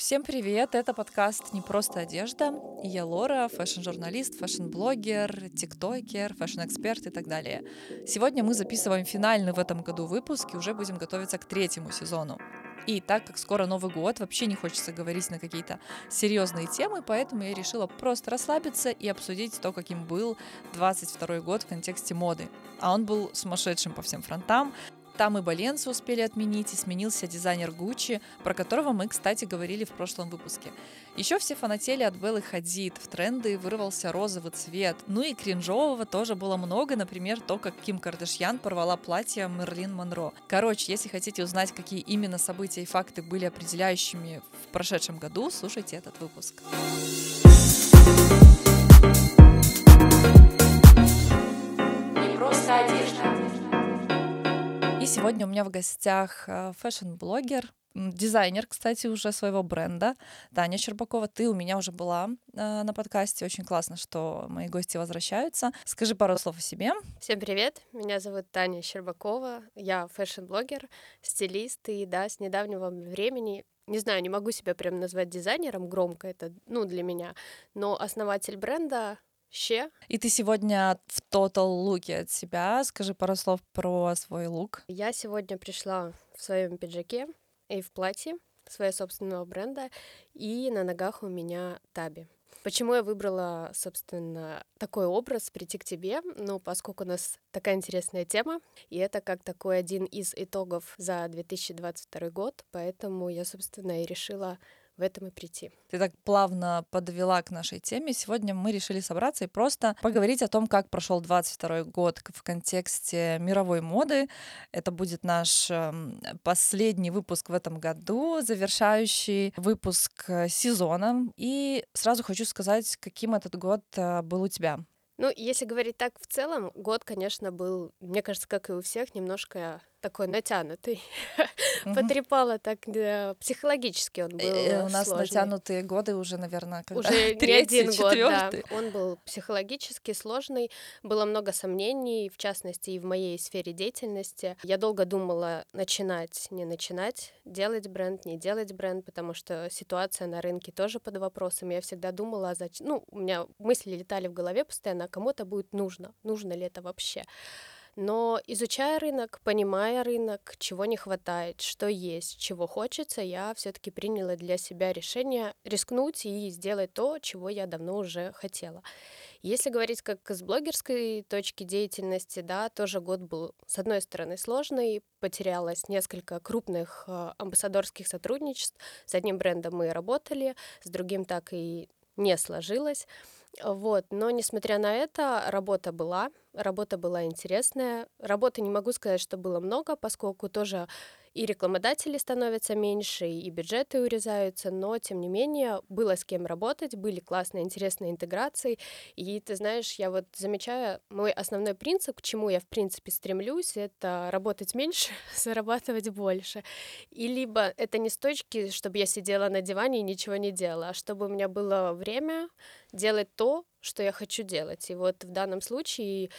Всем привет! Это подкаст «Не просто одежда». И я Лора, фэшн-журналист, фэшн-блогер, тиктокер, фэшн-эксперт и так далее. Сегодня мы записываем финальный в этом году выпуск и уже будем готовиться к третьему сезону. И так как скоро Новый год, вообще не хочется говорить на какие-то серьезные темы, поэтому я решила просто расслабиться и обсудить то, каким был 22 год в контексте моды. А он был сумасшедшим по всем фронтам. Там и Баленсу успели отменить, и сменился дизайнер Гуччи, про которого мы, кстати, говорили в прошлом выпуске. Еще все фанатели от Беллы Хадид, в тренды вырвался розовый цвет. Ну и кринжового тоже было много, например, то, как Ким Кардашьян порвала платье Мерлин Монро. Короче, если хотите узнать, какие именно события и факты были определяющими в прошедшем году, слушайте этот выпуск. Не просто одежда. Сегодня у меня в гостях э, фэшн-блогер, дизайнер, кстати, уже своего бренда, Таня Щербакова. Ты у меня уже была э, на подкасте. Очень классно, что мои гости возвращаются. Скажи пару слов о себе. Всем привет. Меня зовут Таня Щербакова. Я фэшн-блогер, стилист. И да, с недавнего времени не знаю, не могу себя прям назвать дизайнером, громко это, ну, для меня, но основатель бренда Ще. И ты сегодня в тотал луке от себя. Скажи пару слов про свой лук. Я сегодня пришла в своем пиджаке и в платье своего собственного бренда, и на ногах у меня таби. Почему я выбрала, собственно, такой образ прийти к тебе? Ну, поскольку у нас такая интересная тема, и это как такой один из итогов за 2022 год, поэтому я, собственно, и решила в этом и прийти. Ты так плавно подвела к нашей теме. Сегодня мы решили собраться и просто поговорить о том, как прошел 22 год в контексте мировой моды. Это будет наш эм, последний выпуск в этом году, завершающий выпуск э, сезона. И сразу хочу сказать, каким этот год э, был у тебя. Ну, если говорить так в целом, год, конечно, был, мне кажется, как и у всех, немножко такой натянутый. Потрепало так да, психологически он был. Э, у нас сложный. натянутые годы уже, наверное, когда уже не один год, да. Он был психологически сложный, было много сомнений, в частности и в моей сфере деятельности. Я долго думала начинать, не начинать, делать бренд, не делать бренд, потому что ситуация на рынке тоже под вопросом. Я всегда думала, зачем, ну, у меня мысли летали в голове постоянно, а кому это будет нужно, нужно ли это вообще. Но изучая рынок, понимая рынок, чего не хватает, что есть, чего хочется, я все-таки приняла для себя решение рискнуть и сделать то, чего я давно уже хотела. Если говорить как с блогерской точки деятельности, да, тоже год был, с одной стороны, сложный, потерялось несколько крупных э, амбассадорских сотрудничеств. С одним брендом мы работали, с другим так и не сложилось. Вот, но несмотря на это, работа была, работа была интересная. Работы не могу сказать, что было много, поскольку тоже и рекламодатели становятся меньше, и бюджеты урезаются, но, тем не менее, было с кем работать, были классные, интересные интеграции, и, ты знаешь, я вот замечаю, мой основной принцип, к чему я, в принципе, стремлюсь, это работать меньше, зарабатывать больше. И либо это не с точки, чтобы я сидела на диване и ничего не делала, а чтобы у меня было время делать то, что я хочу делать. И вот в данном случае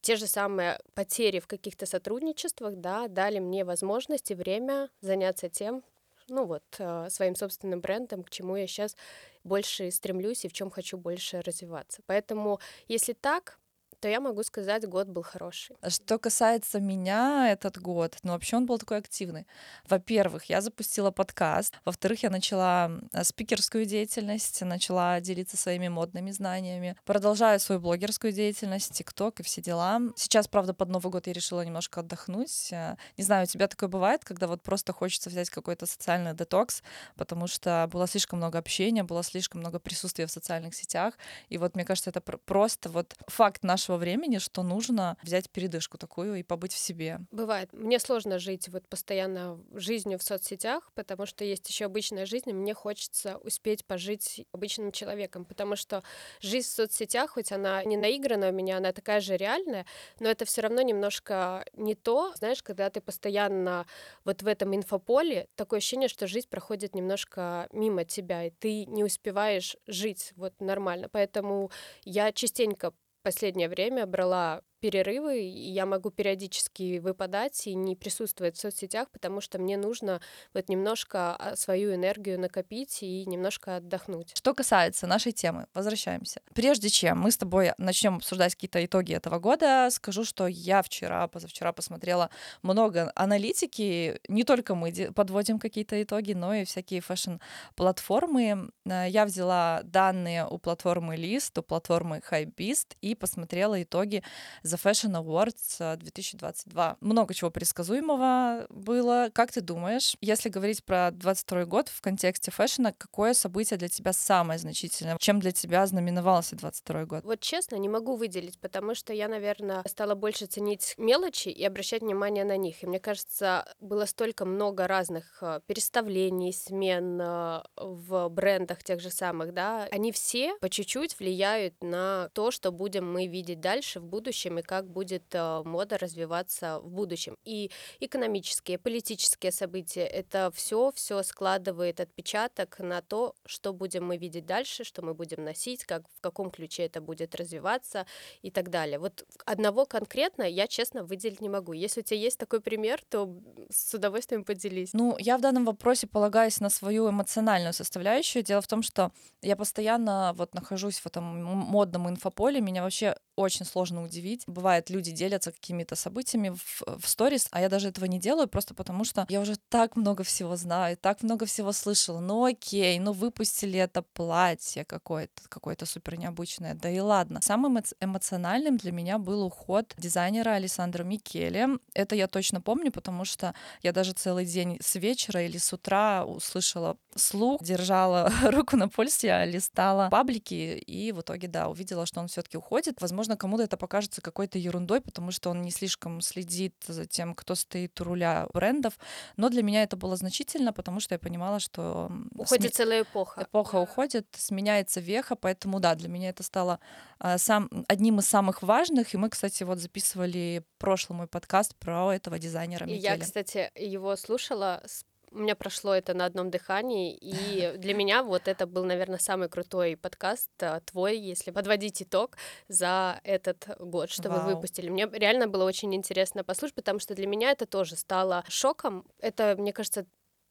те же самые потери в каких-то сотрудничествах, да, дали мне возможность и время заняться тем, ну вот, э, своим собственным брендом, к чему я сейчас больше стремлюсь и в чем хочу больше развиваться. Поэтому, если так, то я могу сказать, год был хороший. Что касается меня, этот год, ну вообще он был такой активный. Во-первых, я запустила подкаст. Во-вторых, я начала спикерскую деятельность, начала делиться своими модными знаниями. Продолжаю свою блогерскую деятельность, ТикТок и все дела. Сейчас, правда, под Новый год я решила немножко отдохнуть. Не знаю, у тебя такое бывает, когда вот просто хочется взять какой-то социальный детокс, потому что было слишком много общения, было слишком много присутствия в социальных сетях. И вот мне кажется, это просто вот факт нашего нашего времени, что нужно взять передышку такую и побыть в себе. Бывает. Мне сложно жить вот постоянно жизнью в соцсетях, потому что есть еще обычная жизнь, и мне хочется успеть пожить обычным человеком, потому что жизнь в соцсетях, хоть она не наиграна у меня, она такая же реальная, но это все равно немножко не то. Знаешь, когда ты постоянно вот в этом инфополе, такое ощущение, что жизнь проходит немножко мимо тебя, и ты не успеваешь жить вот нормально. Поэтому я частенько последнее время брала перерывы, и я могу периодически выпадать и не присутствовать в соцсетях, потому что мне нужно вот немножко а, свою энергию накопить и немножко отдохнуть. Что касается нашей темы, возвращаемся. Прежде чем мы с тобой начнем обсуждать какие-то итоги этого года, скажу, что я вчера, позавчера посмотрела много аналитики. Не только мы подводим какие-то итоги, но и всякие фэшн-платформы. Э, я взяла данные у платформы Lyst, у платформы Hypebeast и посмотрела итоги The Fashion Awards 2022. Э, Много чего предсказуемого было. Как ты думаешь, если говорить про 22 год в контексте фэшна, какое событие для тебя самое значительное? Чем для тебя знаменовался 22 год? Вот честно, не могу выделить, потому что я, наверное, стала больше ценить мелочи и обращать внимание на них. И мне кажется, было столько много разных э, переставлений, смен э, в брендах тех же самых, да. Они все по чуть-чуть влияют на то, что будем мы видеть дальше в будущем и как будет э, мода развиваться в будущем. И экономические, политические события, это все, все складывает отпечаток на то, что будем мы видеть дальше, что мы будем носить, как в каком ключе это будет развиваться и так далее. Вот одного конкретно я, честно, выделить не могу. Если у тебя есть такой пример, то с удовольствием поделись. Ну, я в данном вопросе полагаюсь на свою эмоциональную составляющую. Дело в том, что я постоянно вот нахожусь в этом модном инфополе, меня вообще очень сложно удивить. Бывает, люди делятся какими-то событиями в, сторис, а я даже этого не делаю, просто потому что я уже так много всего знаю, так много всего слышала. Ну окей, ну выпустили это платье какое-то, какое-то супер необычное, да и ладно. Самым эмоциональным для меня был уход дизайнера Александра Микеле. Это я точно помню, потому что я даже целый день с вечера или с утра услышала слух, держала руку на пульсе, листала паблики и в итоге, да, увидела, что он все-таки уходит. Возможно, возможно, кому-то это покажется какой-то ерундой, потому что он не слишком следит за тем, кто стоит у руля брендов. Но для меня это было значительно, потому что я понимала, что... Уходит сме... целая эпоха. Эпоха уходит, сменяется веха, поэтому да, для меня это стало а, сам, одним из самых важных. И мы, кстати, вот записывали прошлый мой подкаст про этого дизайнера И я, кстати, его слушала с у меня прошло это на одном дыхании, и для меня вот это был, наверное, самый крутой подкаст а, твой, если подводить итог за этот год, что Вау. вы выпустили. Мне реально было очень интересно послушать, потому что для меня это тоже стало шоком. Это, мне кажется,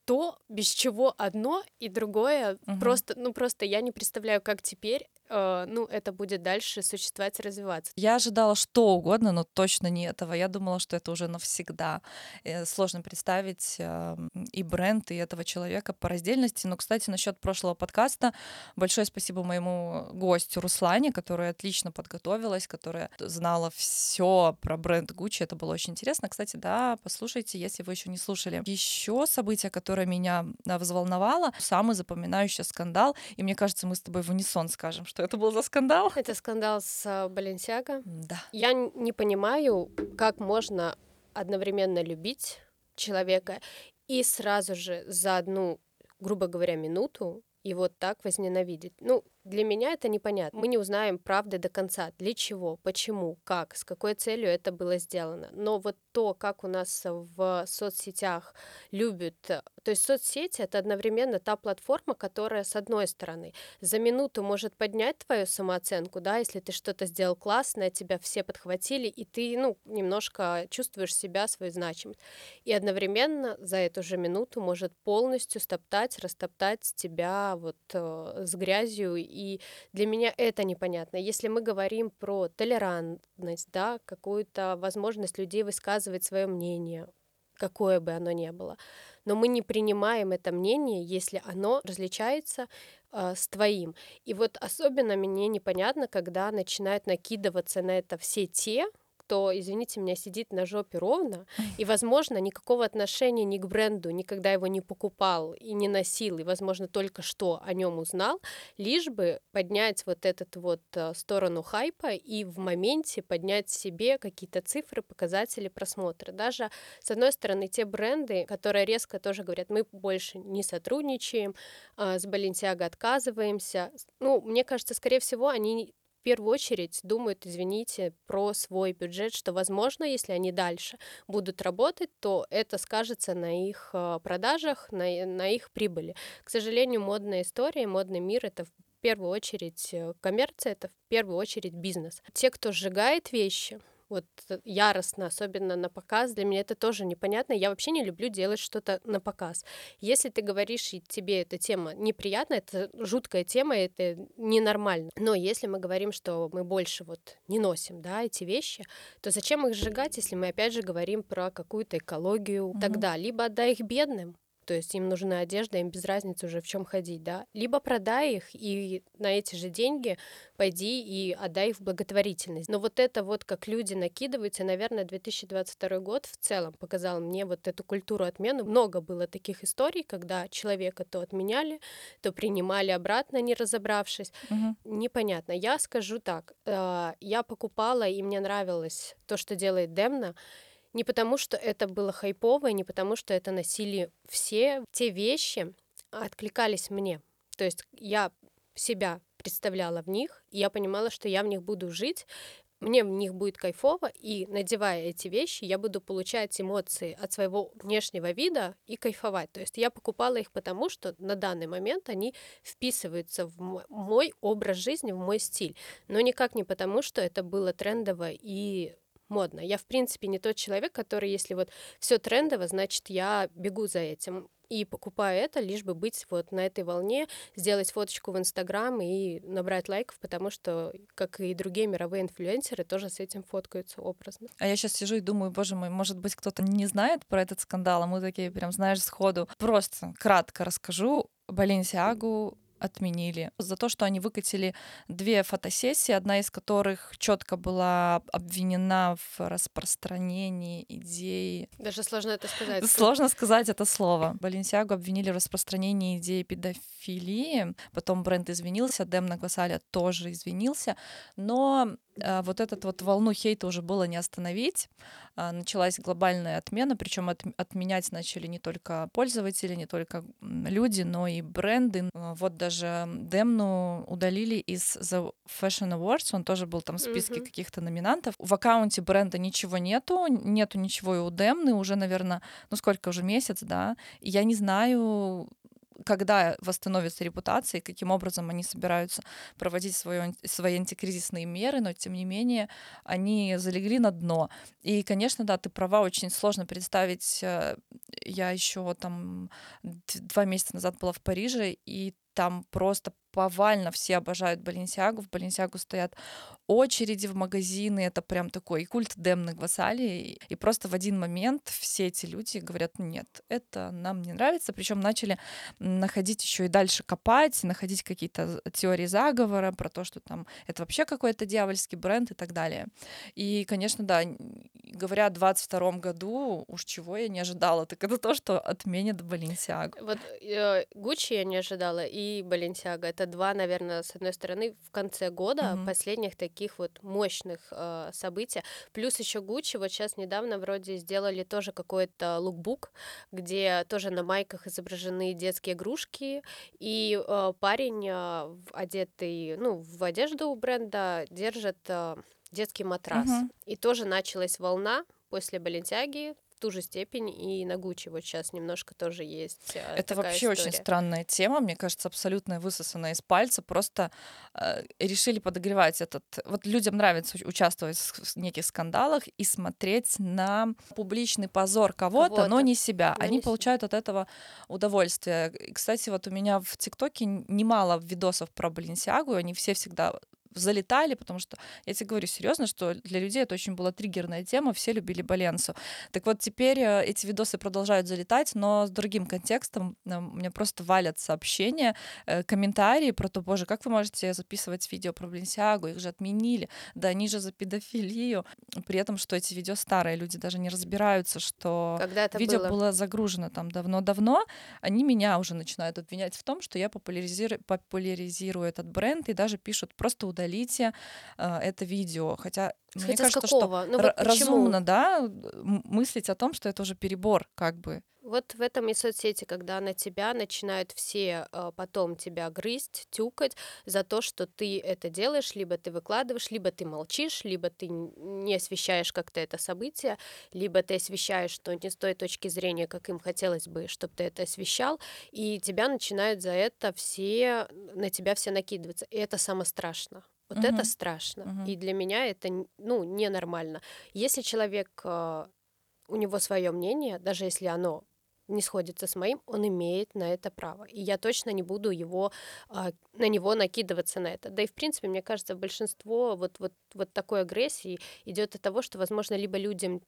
то, без чего одно и другое угу. просто, ну просто я не представляю, как теперь э, ну, это будет дальше существовать и развиваться. Я ожидала что угодно, но точно не этого. Я думала, что это уже навсегда. И сложно представить э, и бренд, и этого человека по раздельности. Но, кстати, насчет прошлого подкаста, большое спасибо моему гостю Руслане, которая отлично подготовилась, которая знала все про бренд Гуччи. Это было очень интересно. Кстати, да, послушайте, если вы еще не слушали. Еще событие, которое меня взволновало, самый запоминающий скандал, и мне кажется, мы с тобой в унисон скажем, что что это был за скандал? Это скандал с Баленсиаго. Да. Я не понимаю, как можно одновременно любить человека и сразу же за одну, грубо говоря, минуту вот так возненавидеть. Ну, для меня это непонятно. Мы не узнаем правды до конца. Для чего, почему, как, с какой целью это было сделано. Но вот то, как у нас в соцсетях любят... То есть соцсети — это одновременно та платформа, которая, с одной стороны, за минуту может поднять твою самооценку, да, если ты что-то сделал классное, тебя все подхватили, и ты, ну, немножко чувствуешь себя, свою значимость. И одновременно за эту же минуту может полностью стоптать, растоптать тебя вот э, с грязью и для меня это непонятно. Если мы говорим про толерантность, да, какую-то возможность людей высказывать свое мнение, какое бы оно ни было, но мы не принимаем это мнение, если оно различается э, с твоим. И вот особенно мне непонятно, когда начинают накидываться на это все те, кто, извините меня, сидит на жопе ровно, и, возможно, никакого отношения ни к бренду, никогда его не покупал и не носил, и, возможно, только что о нем узнал, лишь бы поднять вот этот вот э, сторону хайпа и в моменте поднять себе какие-то цифры, показатели просмотра. Даже, с одной стороны, те бренды, которые резко тоже говорят, мы больше не сотрудничаем, а, с Баленсиаго отказываемся. Ну, мне кажется, скорее всего, они первую очередь думают, извините, про свой бюджет, что, возможно, если они дальше будут работать, то это скажется на их э, продажах, на, на их прибыли. К сожалению, модная история, модный мир — это в первую очередь э, коммерция, это в первую очередь бизнес. Те, кто сжигает вещи, вот яростно, особенно на показ, для меня это тоже непонятно. Я вообще не люблю делать что-то на показ. Если ты говоришь, и тебе эта тема неприятна, это жуткая тема, это ненормально. Но если мы говорим, что мы больше вот не носим, да, эти вещи, то зачем их сжигать, если мы опять же говорим про какую-то экологию mm-hmm. тогда? Либо отдай их бедным, то есть им нужна одежда, им без разницы уже в чем ходить, да, либо продай их и на эти же деньги пойди и отдай их в благотворительность. Но вот это вот, как люди накидываются, наверное, 2022 год в целом показал мне вот эту культуру отмены. Много было таких историй, когда человека то отменяли, то принимали обратно, не разобравшись. Угу. Непонятно. Я скажу так, э, я покупала, и мне нравилось то, что делает Демна, не потому, что это было хайпово, не потому, что это носили все. Те вещи откликались мне. То есть я себя представляла в них, и я понимала, что я в них буду жить, мне в них будет кайфово, и надевая эти вещи, я буду получать эмоции от своего внешнего вида и кайфовать. То есть я покупала их потому, что на данный момент они вписываются в мой образ жизни, в мой стиль, но никак не потому, что это было трендово и модно. Я, в принципе, не тот человек, который, если вот все трендово, значит, я бегу за этим и покупаю это, лишь бы быть вот на этой волне, сделать фоточку в Инстаграм и набрать лайков, потому что, как и другие мировые инфлюенсеры, тоже с этим фоткаются образно. А я сейчас сижу и думаю, боже мой, может быть, кто-то не знает про этот скандал, а мы такие прям, знаешь, сходу. Просто кратко расскажу. Баленсиагу отменили за то, что они выкатили две фотосессии, одна из которых четко была обвинена в распространении идеи. Даже сложно это сказать. Сложно сказать это слово. Баленсиагу обвинили в распространении идеи педофилии, потом бренд извинился, Демна Гвасаля тоже извинился, но э, вот этот вот волну хейта уже было не остановить. А, началась глобальная отмена, причем от, отменять начали не только пользователи, не только люди, но и бренды. Вот даже Демну удалили из The Fashion Awards, он тоже был там в списке mm-hmm. каких-то номинантов. В аккаунте бренда ничего нету, нету ничего и у Демны уже, наверное, ну сколько уже месяц, да. И я не знаю, когда восстановится репутация и каким образом они собираются проводить свое, свои антикризисные меры, но тем не менее они залегли на дно. И, конечно, да, ты права, очень сложно представить. Э, я еще там два месяца назад была в Париже, и там просто повально все обожают Баленсиагу. В Баленсиагу стоят очереди в магазины. Это прям такой культ демных вассалий. И просто в один момент все эти люди говорят, нет, это нам не нравится. Причем начали находить еще и дальше копать, находить какие-то теории заговора про то, что там это вообще какой-то дьявольский бренд и так далее. И, конечно, да, говоря о 22 году, уж чего я не ожидала, так это то, что отменят Баленсиагу. Вот э, Гуччи я не ожидала, и Баленсиага. Это два, наверное, с одной стороны, в конце года mm-hmm. последних таких вот мощных э, событий. Плюс еще Гуччи вот сейчас недавно вроде сделали тоже какой-то лукбук, где тоже на майках изображены детские игрушки, и э, парень, э, одетый, ну, в одежду бренда, держит э, детский матрас. Mm-hmm. И тоже началась волна после Балентяги, ту же степень и на Гуччи вот сейчас немножко тоже есть. Э, Это вообще история. очень странная тема, мне кажется, абсолютно высосанная из пальца. Просто э, решили подогревать этот. Вот людям нравится участвовать в неких скандалах и смотреть на публичный позор кого-то, кого но не себя. Но Они не получают себя. от этого удовольствие. И, кстати, вот у меня в ТикТоке немало видосов про Баленсиагу, они все всегда залетали, потому что, я тебе говорю серьезно, что для людей это очень была триггерная тема, все любили Баленсу. Так вот, теперь э, эти видосы продолжают залетать, но с другим контекстом. Э, мне просто валят сообщения, э, комментарии про то, боже, как вы можете записывать видео про Баленсиагу, их же отменили, да они же за педофилию. При этом, что эти видео старые, люди даже не разбираются, что Когда это видео было? было загружено там давно-давно, они меня уже начинают обвинять в том, что я популяризирую, популяризирую этот бренд и даже пишут просто удалите э, это видео. Хотя, Хотя мне кажется, какого? что ну, вот разумно, да, мыслить о том, что это уже перебор, как бы. Вот в этом и соцсети, когда на тебя начинают все э, потом тебя грызть, тюкать за то, что ты это делаешь, либо ты выкладываешь, либо ты молчишь, либо ты не освещаешь как-то это событие, либо ты освещаешь, что не с той точки зрения, как им хотелось бы, чтобы ты это освещал, и тебя начинают за это все, на тебя все накидываться. И это самое страшное. Вот угу. это страшно. Угу. И для меня это ну, ненормально. Если человек, а, у него свое мнение, даже если оно не сходится с моим, он имеет на это право. И я точно не буду его, а, на него накидываться на это. Да и, в принципе, мне кажется, большинство вот, вот, вот такой агрессии идет от того, что, возможно, либо людям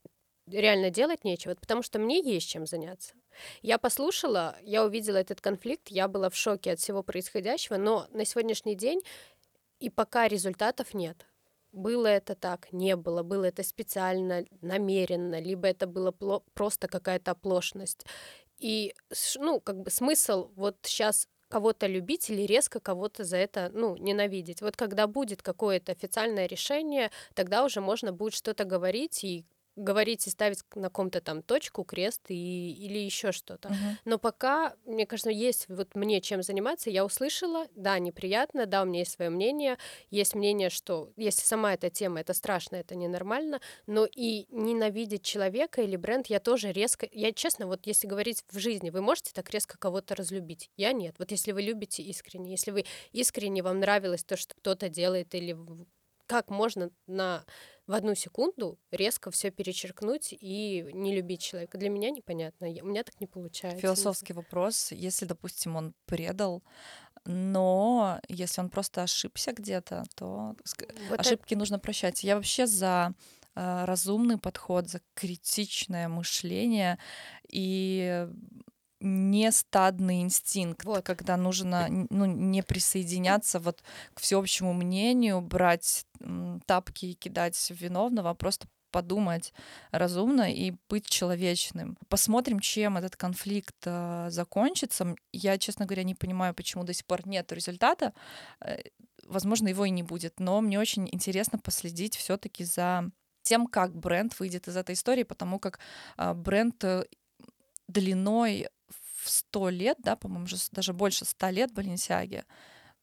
реально делать нечего, потому что мне есть чем заняться. Я послушала, я увидела этот конфликт, я была в шоке от всего происходящего, но на сегодняшний день и пока результатов нет. Было это так, не было, было это специально, намеренно, либо это было просто какая-то оплошность. И, ну, как бы смысл вот сейчас кого-то любить или резко кого-то за это, ну, ненавидеть. Вот когда будет какое-то официальное решение, тогда уже можно будет что-то говорить и говорить и ставить на ком-то там точку, крест и, или еще что-то. Uh-huh. Но пока, мне кажется, есть вот мне чем заниматься, я услышала, да, неприятно, да, у меня есть свое мнение, есть мнение, что если сама эта тема, это страшно, это ненормально, но и ненавидеть человека или бренд я тоже резко, я честно, вот если говорить в жизни, вы можете так резко кого-то разлюбить? Я нет. Вот если вы любите искренне, если вы искренне, вам нравилось то, что кто-то делает или как можно на в одну секунду резко все перечеркнуть и не любить человека. Для меня непонятно. У меня так не получается. Философский вопрос. Если, допустим, он предал, но если он просто ошибся где-то, то вот ошибки это... нужно прощать. Я вообще за э, разумный подход, за критичное мышление и не стадный инстинкт, вот. когда нужно ну, не присоединяться вот к всеобщему мнению, брать тапки и кидать виновного, а просто подумать разумно и быть человечным. Посмотрим, чем этот конфликт э, закончится. Я, честно говоря, не понимаю, почему до сих пор нет результата. Э, возможно, его и не будет. Но мне очень интересно последить все-таки за тем, как бренд выйдет из этой истории, потому как э, бренд э, длиной в 100 лет, да, по-моему, даже больше 100 лет Баленсиаге,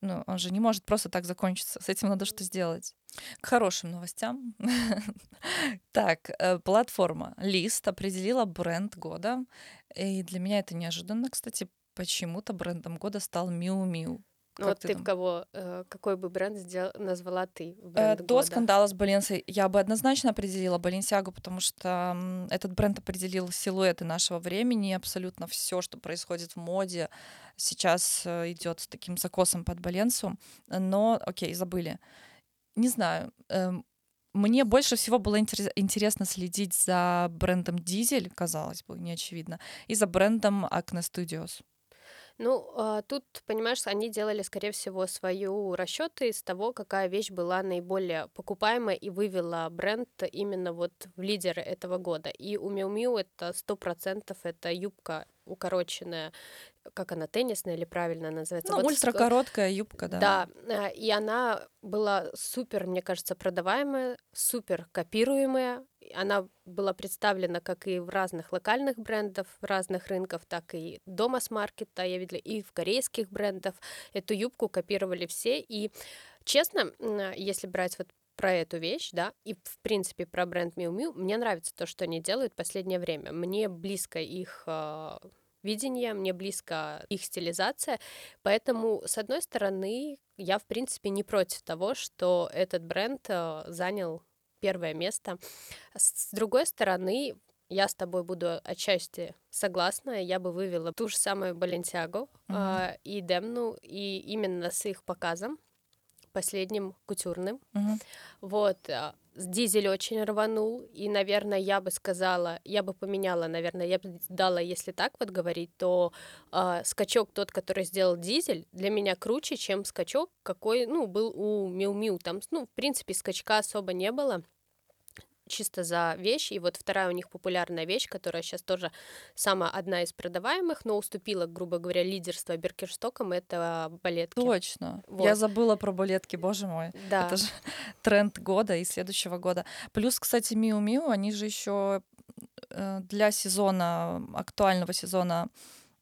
ну, он же не может просто так закончиться. С этим надо что сделать. К хорошим новостям. так, э, платформа Лист определила бренд года. И для меня это неожиданно, кстати. Почему-то брендом года стал Miu Miu. Ну вот ты, ты в кого, э, какой бы бренд сделал, назвала ты? Э, до скандала с Баленсией я бы однозначно определила Баленсиагу, потому что этот бренд определил силуэты нашего времени, абсолютно все, что происходит в моде, сейчас э, идет с таким закосом под Баленсу. Но, окей, забыли. Не знаю. Э, мне больше всего было интерес, интересно следить за брендом Дизель, казалось бы, не очевидно, и за брендом Acne Studios. Ну, а, тут, понимаешь, они делали, скорее всего, свою расчеты из того, какая вещь была наиболее покупаемая и вывела бренд именно вот в лидеры этого года. И у Miu Miu это сто процентов это юбка укороченная, как она, теннисная или правильно называется? Ну, вот ультракороткая юбка, да. Да, а, и она была супер, мне кажется, продаваемая, супер копируемая. Она была представлена как и в разных локальных брендов, в разных рынках, так и дома с маркета, я видела, и в корейских брендах. Эту юбку копировали все. И честно, если брать вот про эту вещь, да, и в принципе про бренд Miu Miu, мне нравится то, что они делают в последнее время. Мне близко их э, видение, мне близко их стилизация, поэтому, с одной стороны, я, в принципе, не против того, что этот бренд э, занял первое место. С другой стороны, я с тобой буду отчасти согласна. Я бы вывела ту же самую Баленсиагу mm-hmm. э, и Демну, и именно с их показом последним кутюрным. Угу. Вот. Дизель очень рванул, и, наверное, я бы сказала, я бы поменяла, наверное, я бы дала, если так вот говорить, то э, скачок тот, который сделал дизель, для меня круче, чем скачок, какой, ну, был у Миу Миу. Там, ну, в принципе, скачка особо не было чисто за вещь. И вот вторая у них популярная вещь, которая сейчас тоже самая одна из продаваемых, но уступила, грубо говоря, лидерство Беркерстоком, это балетки. Точно. Вот. Я забыла про балетки, боже мой. Да. Это же тренд года и следующего года. Плюс, кстати, Миу Миу, они же еще э, для сезона, актуального сезона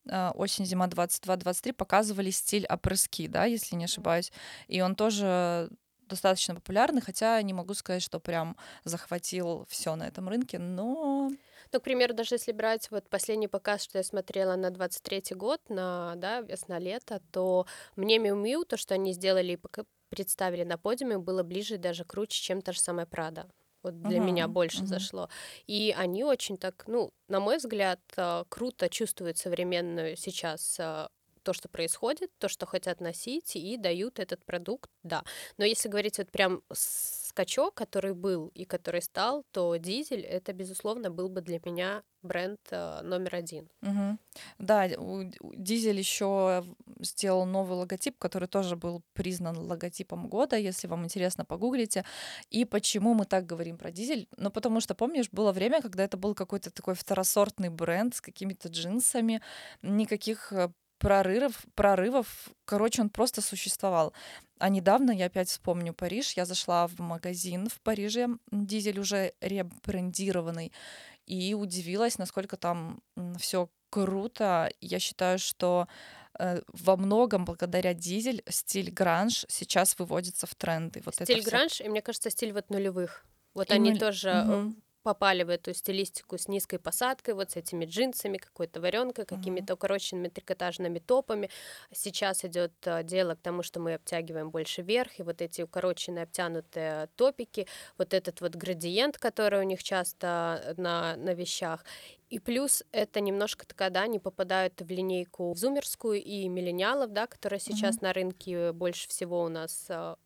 э, осень-зима 22-23 показывали стиль опрыски, да, если не ошибаюсь. И он тоже достаточно популярный, хотя не могу сказать, что прям захватил все на этом рынке, но... Ну, к примеру, даже если брать вот последний показ, что я смотрела на 23-й год, на, да, весна-лето, то мне Миу то, что они сделали представили на подиуме, было ближе даже круче, чем та же самая Прада. Вот для uh-huh, меня больше uh-huh. зашло. И они очень так, ну, на мой взгляд, э, круто чувствуют современную сейчас э, то, что происходит, то, что хотят носить, и дают этот продукт, да. Но если говорить вот прям скачок, который был и который стал, то дизель это, безусловно, был бы для меня бренд э, номер один. Угу. Да, дизель еще сделал новый логотип, который тоже был признан логотипом года, если вам интересно, погуглите. И почему мы так говорим про дизель? Ну, потому что, помнишь, было время, когда это был какой-то такой второсортный бренд с какими-то джинсами, никаких э, прорывов, прорывов. Короче, он просто существовал. А недавно, я опять вспомню Париж, я зашла в магазин в Париже, дизель уже ребрендированный, и удивилась, насколько там все круто. Я считаю, что э, во многом благодаря дизель стиль гранж сейчас выводится в тренды. Вот стиль гранж, и мне кажется, стиль вот нулевых. Вот и они нуль... тоже угу попали в эту стилистику с низкой посадкой, вот с этими джинсами, какой-то варенкой, какими-то укороченными трикотажными топами. Сейчас идет э, дело к тому, что мы обтягиваем больше вверх, и вот эти укороченные обтянутые топики, вот этот вот градиент, который у них часто на, на вещах. И плюс это немножко такая, да, они попадают в линейку зумерскую и миллениалов, да, которая сейчас mm-hmm. на рынке больше всего у нас э,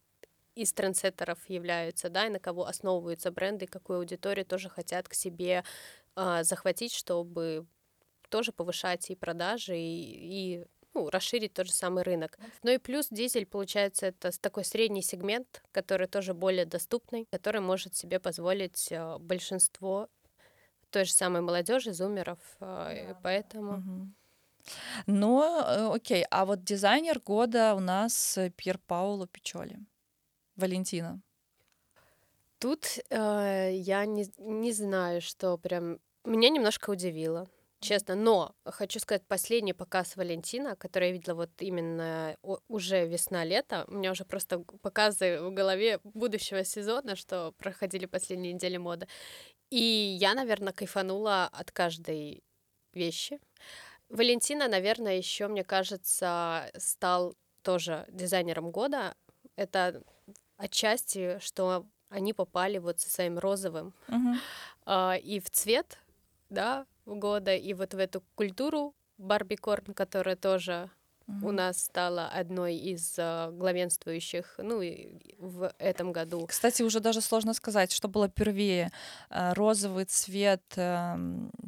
из трендсеттеров являются, да, и на кого основываются бренды, какую аудиторию тоже хотят к себе э, захватить, чтобы тоже повышать и продажи, и, и ну, расширить тот же самый рынок. Ну и плюс дизель, получается, это такой средний сегмент, который тоже более доступный, который может себе позволить э, большинство той же самой молодежи, зумеров, э, поэтому... Угу. Но, э, окей, а вот дизайнер года у нас Пьер Пауло Пичоли. Валентина? Тут э, я не, не знаю, что прям меня немножко удивило, честно. Но хочу сказать, последний показ Валентина, который я видела вот именно уже весна-лето, у меня уже просто показы в голове будущего сезона, что проходили последние недели моды. И я, наверное, кайфанула от каждой вещи. Валентина, наверное, еще, мне кажется, стал тоже дизайнером года. Это отчасти, что они попали вот со своим розовым uh-huh. а, и в цвет, да, года, и вот в эту культуру Барби Корн, которая тоже у нас стала одной из э, главенствующих, ну, в этом году. Кстати, уже даже сложно сказать, что было первее. Э, розовый цвет э,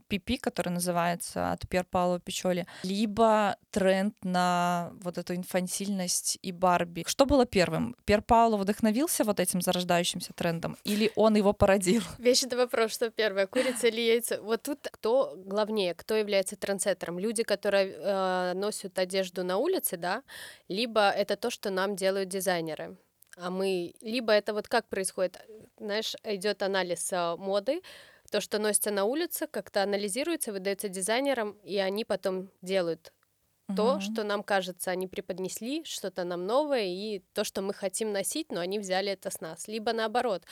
пипи, который называется от Пьер Пауло Пичоли, либо тренд на вот эту инфантильность и Барби. Что было первым? Пьер Пауло вдохновился вот этим зарождающимся трендом или он его породил? Вечный вопрос, что первое, курица или яйцо? Вот тут кто главнее, кто является трендсеттером? Люди, которые э, носят одежду на улице, да, либо это то, что нам делают дизайнеры. А мы, либо это вот как происходит, знаешь, идет анализ а, моды, то, что носится на улице, как-то анализируется, выдается дизайнерам, и они потом делают uh-huh. то, что нам кажется, они преподнесли, что-то нам новое, и то, что мы хотим носить, но они взяли это с нас. Либо наоборот,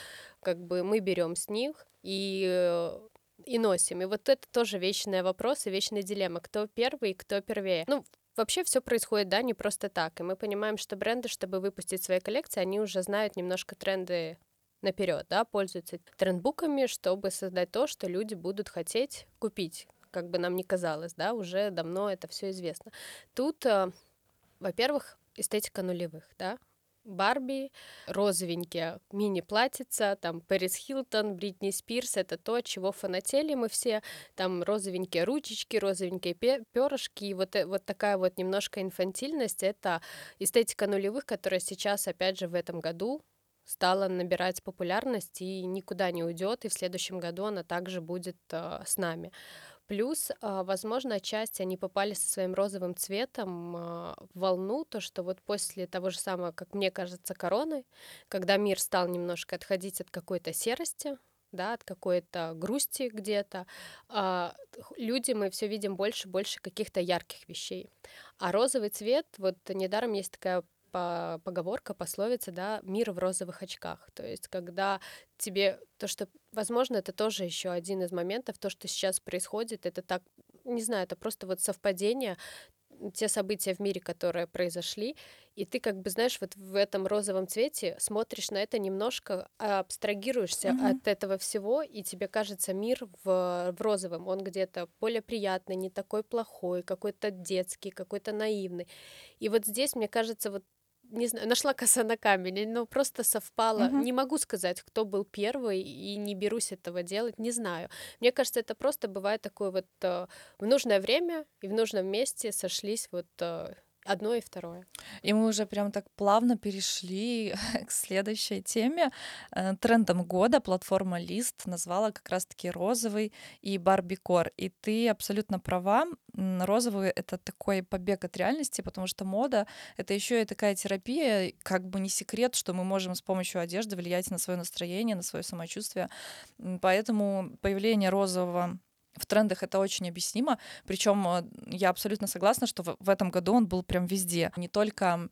как бы мы берем с них и э, и носим. И вот это тоже вечный вопрос и вечная дилемма. Кто первый, кто первее. Ну, Вообще все происходит, да, не просто так. И мы понимаем, что бренды, чтобы выпустить свои коллекции, они уже знают немножко тренды наперед, да, пользуются трендбуками, чтобы создать то, что люди будут хотеть купить, как бы нам ни казалось, да, уже давно это все известно. Тут, э, во-первых, эстетика нулевых, да, Барби, розовенькие мини-платьица, там Пэрис Хилтон, Бритни Спирс, это то, чего фанатели мы все, там розовенькие ручечки, розовенькие перышки, и вот, э, вот такая вот немножко инфантильность, это эстетика нулевых, которая сейчас, опять же, в этом году стала набирать популярность и никуда не уйдет, и в следующем году она также будет э, с нами. Плюс, а, возможно, отчасти они попали со своим розовым цветом а, в волну, то, что вот после того же самого, как мне кажется, короны, когда мир стал немножко отходить от какой-то серости, да, от какой-то грусти где-то, а, люди мы все видим больше больше каких-то ярких вещей. А розовый цвет, вот недаром есть такая поговорка, пословица, да, мир в розовых очках. То есть, когда тебе то, что, возможно, это тоже еще один из моментов, то, что сейчас происходит, это так, не знаю, это просто вот совпадение те события в мире, которые произошли, и ты как бы, знаешь, вот в этом розовом цвете смотришь на это немножко, абстрагируешься mm-hmm. от этого всего, и тебе кажется мир в, в розовом, он где-то более приятный, не такой плохой, какой-то детский, какой-то наивный. И вот здесь, мне кажется, вот не знаю, нашла коса на камень, но просто совпало. Угу. Не могу сказать, кто был первый, и не берусь этого делать, не знаю. Мне кажется, это просто бывает такое вот э, в нужное время и в нужном месте сошлись вот э, одно и второе. И мы уже прям так плавно перешли к следующей теме. Э, трендом года платформа Лист назвала как раз-таки розовый и барбикор. И ты абсолютно права. Розовый — это такой побег от реальности, потому что мода — это еще и такая терапия, как бы не секрет, что мы можем с помощью одежды влиять на свое настроение, на свое самочувствие. Поэтому появление розового в трендах это очень объяснимо. Причем э, я абсолютно согласна, что в этом году он был прям везде. Не только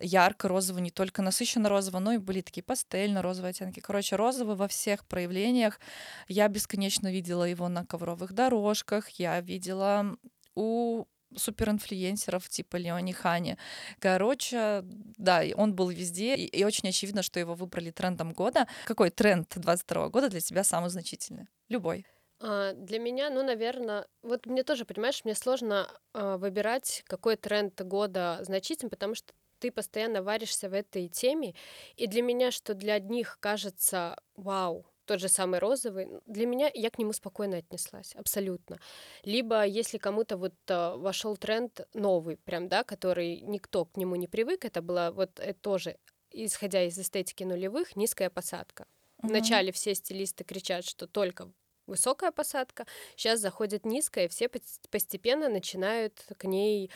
ярко-розовый, не только насыщенно-розовый, но и были такие пастельно-розовые оттенки. Короче, розовый во всех проявлениях. Я бесконечно видела его на ковровых дорожках, я видела у суперинфлюенсеров типа Леони Хани. Короче, да, он был везде, и, и очень очевидно, что его выбрали трендом года. Какой тренд 22 года для тебя самый значительный? Любой. А, для меня, ну, наверное, вот мне тоже, понимаешь, мне сложно а, выбирать, какой тренд года значительный, потому что ты постоянно варишься в этой теме, и для меня, что для одних кажется, вау, тот же самый розовый, для меня я к нему спокойно отнеслась, абсолютно. Либо если кому-то вот uh, вошел тренд новый, прям, да, который никто к нему не привык, это было вот это тоже, исходя из эстетики нулевых, низкая посадка. Mm-hmm. Вначале все стилисты кричат, что только высокая посадка, сейчас заходит низкая, и все постепенно начинают к ней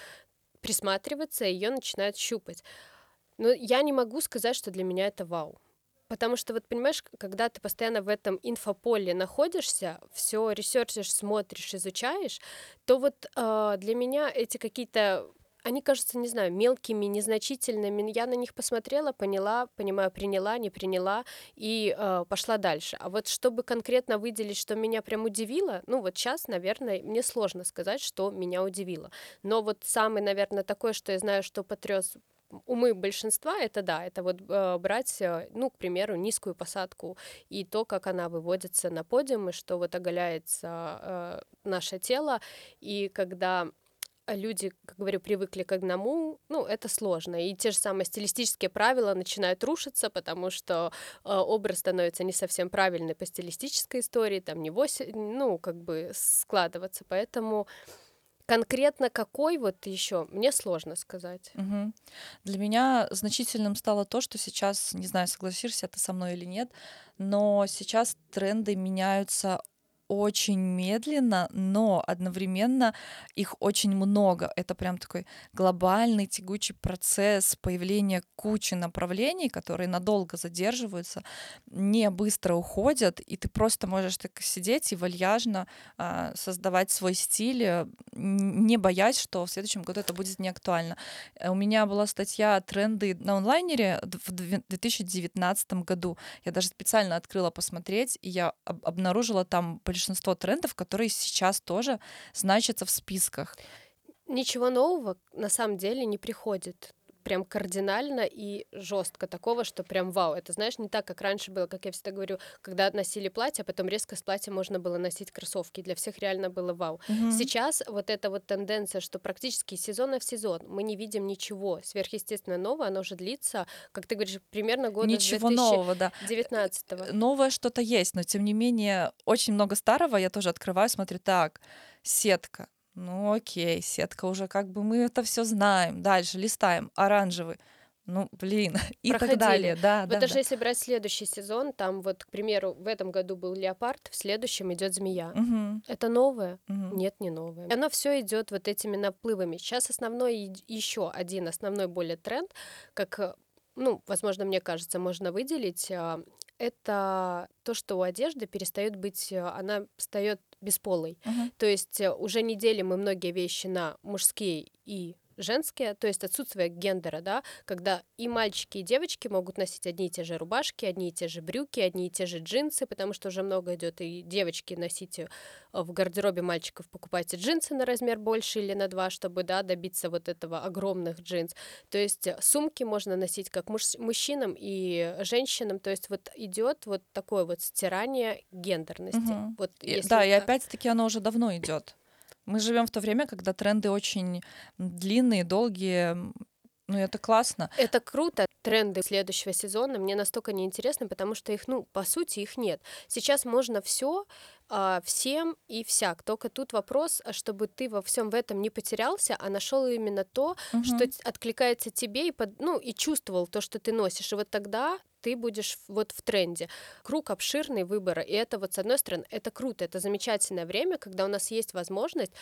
присматриваться, ее начинают щупать. Но я не могу сказать, что для меня это вау. Потому что, вот понимаешь, когда ты постоянно в этом инфополе находишься, все ресерчишь, смотришь, изучаешь, то вот э, для меня эти какие-то они кажутся, не знаю, мелкими, незначительными. Я на них посмотрела, поняла, понимаю, приняла, не приняла и э, пошла дальше. А вот чтобы конкретно выделить, что меня прям удивило, ну вот сейчас, наверное, мне сложно сказать, что меня удивило. Но вот самый, наверное, такой, что я знаю, что потряс умы большинства это да, это вот э, брать, э, ну, к примеру, низкую посадку и то, как она выводится на подиум, и что вот оголяется э, наше тело, и когда люди, как говорю, привыкли к одному, ну, это сложно. И те же самые стилистические правила начинают рушиться, потому что э, образ становится не совсем правильный по стилистической истории, там не 8, ну, как бы складываться. Поэтому конкретно какой вот еще, мне сложно сказать. Угу. Для меня значительным стало то, что сейчас, не знаю, согласишься ты со мной или нет, но сейчас тренды меняются очень медленно, но одновременно их очень много. Это прям такой глобальный тягучий процесс появления кучи направлений, которые надолго задерживаются, не быстро уходят, и ты просто можешь так сидеть и вальяжно а, создавать свой стиль, э, не боясь, что в следующем году это будет не актуально. Э, у меня была статья «Тренды на онлайнере» в 2019 году. Я даже специально открыла посмотреть, и я обнаружила там большинство трендов, которые сейчас тоже значатся в списках. Ничего нового на самом деле не приходит прям кардинально и жестко такого, что прям вау. Это, знаешь, не так, как раньше было, как я всегда говорю, когда носили платье, а потом резко с платья можно было носить кроссовки. Для всех реально было вау. Угу. Сейчас вот эта вот тенденция, что практически сезона в сезон мы не видим ничего сверхъестественно нового, оно уже длится, как ты говоришь, примерно года Ничего нового, да. 19 -го. Новое что-то есть, но тем не менее очень много старого я тоже открываю, смотрю, так, сетка, ну окей, сетка уже как бы мы это все знаем. Дальше листаем. Оранжевый. Ну, блин, и Проходили. так далее. Да, вот да, даже да. если брать следующий сезон, там вот, к примеру, в этом году был леопард, в следующем идет змея. Угу. Это новое? Угу. Нет, не новое. Оно все идет вот этими наплывами. Сейчас основной еще один основной более тренд, как ну, возможно, мне кажется, можно выделить, а, это то, что у одежды перестает быть, э, она встает бесполой. Uh-huh. То есть э, уже недели мы многие вещи на мужские и женские, то есть отсутствие гендера, да, когда и мальчики, и девочки могут носить одни и те же рубашки, одни и те же брюки, одни и те же джинсы, потому что уже много идет и девочки носите в гардеробе мальчиков покупайте джинсы на размер больше или на два, чтобы, да, добиться вот этого огромных джинс. То есть сумки можно носить как муж мужчинам и женщинам, то есть вот идет вот такое вот стирание гендерности. Угу. Вот, и, да, и опять-таки оно уже давно идет. Мы живем в то время, когда тренды очень длинные, долгие, ну, это классно. Это круто. Тренды следующего сезона мне настолько неинтересны, потому что их, ну, по сути, их нет. Сейчас можно все всем и всяк. Только тут вопрос, а чтобы ты во всем в этом не потерялся, а нашел именно то, угу. что откликается тебе и под, ну и чувствовал то, что ты носишь. И вот тогда ты будешь вот в тренде. Круг обширный выбора. И это вот с одной стороны, это круто, это замечательное время, когда у нас есть возможность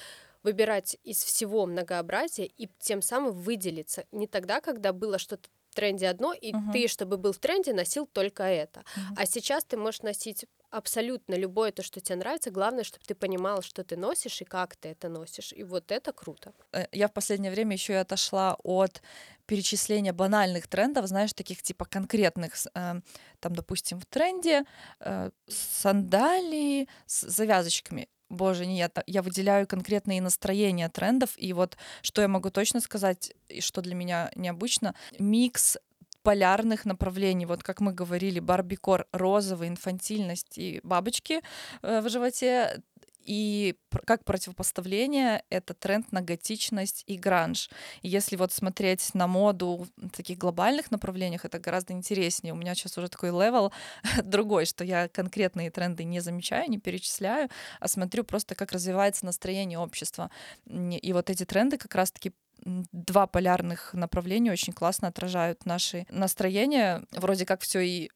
выбирать из всего многообразия и тем самым выделиться. Не тогда, когда было что-то в тренде одно, и uh-huh. ты, чтобы был в тренде, носил только это. Uh-huh. А сейчас ты можешь носить абсолютно любое то, что тебе нравится. Главное, чтобы ты понимал, что ты носишь и как ты это носишь. И вот это круто. Э, я в последнее время еще и отошла от перечисления банальных трендов, знаешь, таких типа конкретных, э, там, допустим, в тренде э, сандалии с завязочками. Боже, нет, я выделяю конкретные настроения трендов, и вот что я могу точно сказать, и что для меня необычно, микс полярных направлений. Вот как мы говорили, барбикор, розовый, инфантильность и бабочки э, в животе. И как противопоставление это тренд на готичность и гранж. И если вот смотреть на моду в таких глобальных направлениях, это гораздо интереснее. У меня сейчас уже такой level другой, что я конкретные тренды не замечаю, не перечисляю, а смотрю просто, как развивается настроение общества. И вот эти тренды как раз-таки два полярных направления очень классно отражают наши настроения. Вроде как все и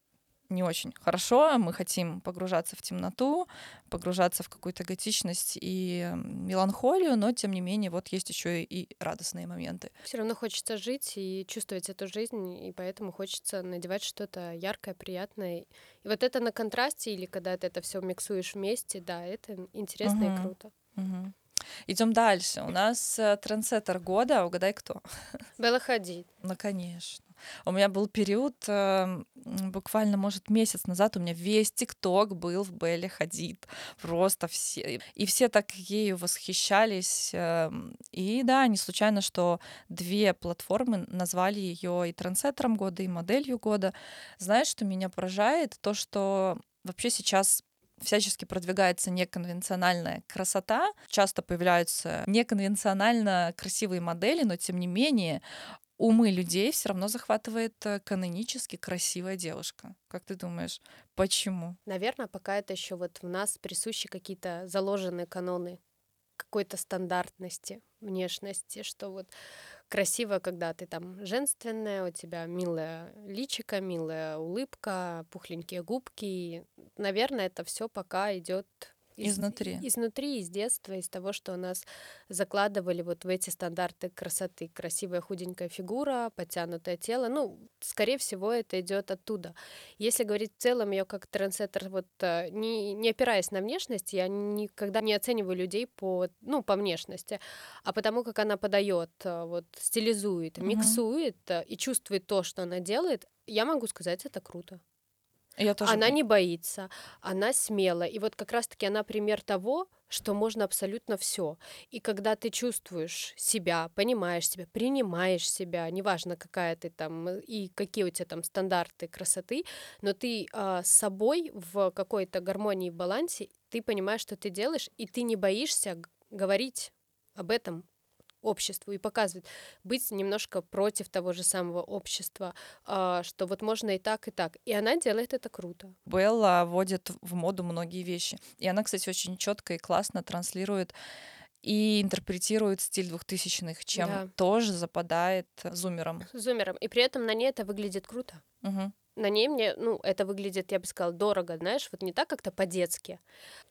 не очень хорошо, мы хотим погружаться в темноту, погружаться в какую-то готичность и меланхолию, но тем не менее вот есть еще и радостные моменты. Все равно хочется жить и чувствовать эту жизнь, и поэтому хочется надевать что-то яркое, приятное. И вот это на контрасте или когда ты это все миксуешь вместе, да, это интересно угу. и круто. Угу. Идем дальше. У нас э, трендсеттер года. Угадай, кто? Белла Хадид. Ну, конечно. У меня был период, э, буквально, может, месяц назад, у меня весь ТикТок был в Белле Хадид. Просто все. И все так ею восхищались. Э, и да, не случайно, что две платформы назвали ее и трендсеттером года, и моделью года. Знаешь, что меня поражает? То, что вообще сейчас всячески продвигается неконвенциональная красота. Часто появляются неконвенционально красивые модели, но тем не менее умы людей все равно захватывает э, канонически красивая девушка. Как ты думаешь, почему? Наверное, пока это еще вот в нас присущи какие-то заложенные каноны какой-то стандартности внешности, что вот красиво, когда ты там женственная, у тебя милая личика, милая улыбка, пухленькие губки. Наверное, это все пока идет из, изнутри. Изнутри, из детства, из того, что у нас закладывали вот в эти стандарты красоты. Красивая худенькая фигура, подтянутое тело. Ну, скорее всего, это идет оттуда. Если говорить в целом, я как трендсеттер, вот э, не, не опираясь на внешность, я никогда не оцениваю людей по, ну, по внешности, а потому как она подает, э, вот, стилизует, угу. миксует э, и чувствует то, что она делает, я могу сказать, это круто. Я тоже... Она не боится, она смела. И вот как раз-таки она пример того, что можно абсолютно все. И когда ты чувствуешь себя, понимаешь себя, принимаешь себя, неважно какая ты там и какие у тебя там стандарты красоты, но ты э, с собой в какой-то гармонии, балансе, ты понимаешь, что ты делаешь, и ты не боишься говорить об этом обществу и показывает, быть немножко против того же самого общества, а, что вот можно и так, и так. И она делает это круто. Белла вводит в моду многие вещи. И она, кстати, очень четко и классно транслирует и интерпретирует стиль двухтысячных, чем да. тоже западает зумером. Зумером. И при этом на ней это выглядит круто. Угу. На ней мне, ну, это выглядит, я бы сказала, дорого, знаешь, вот не так как-то по-детски.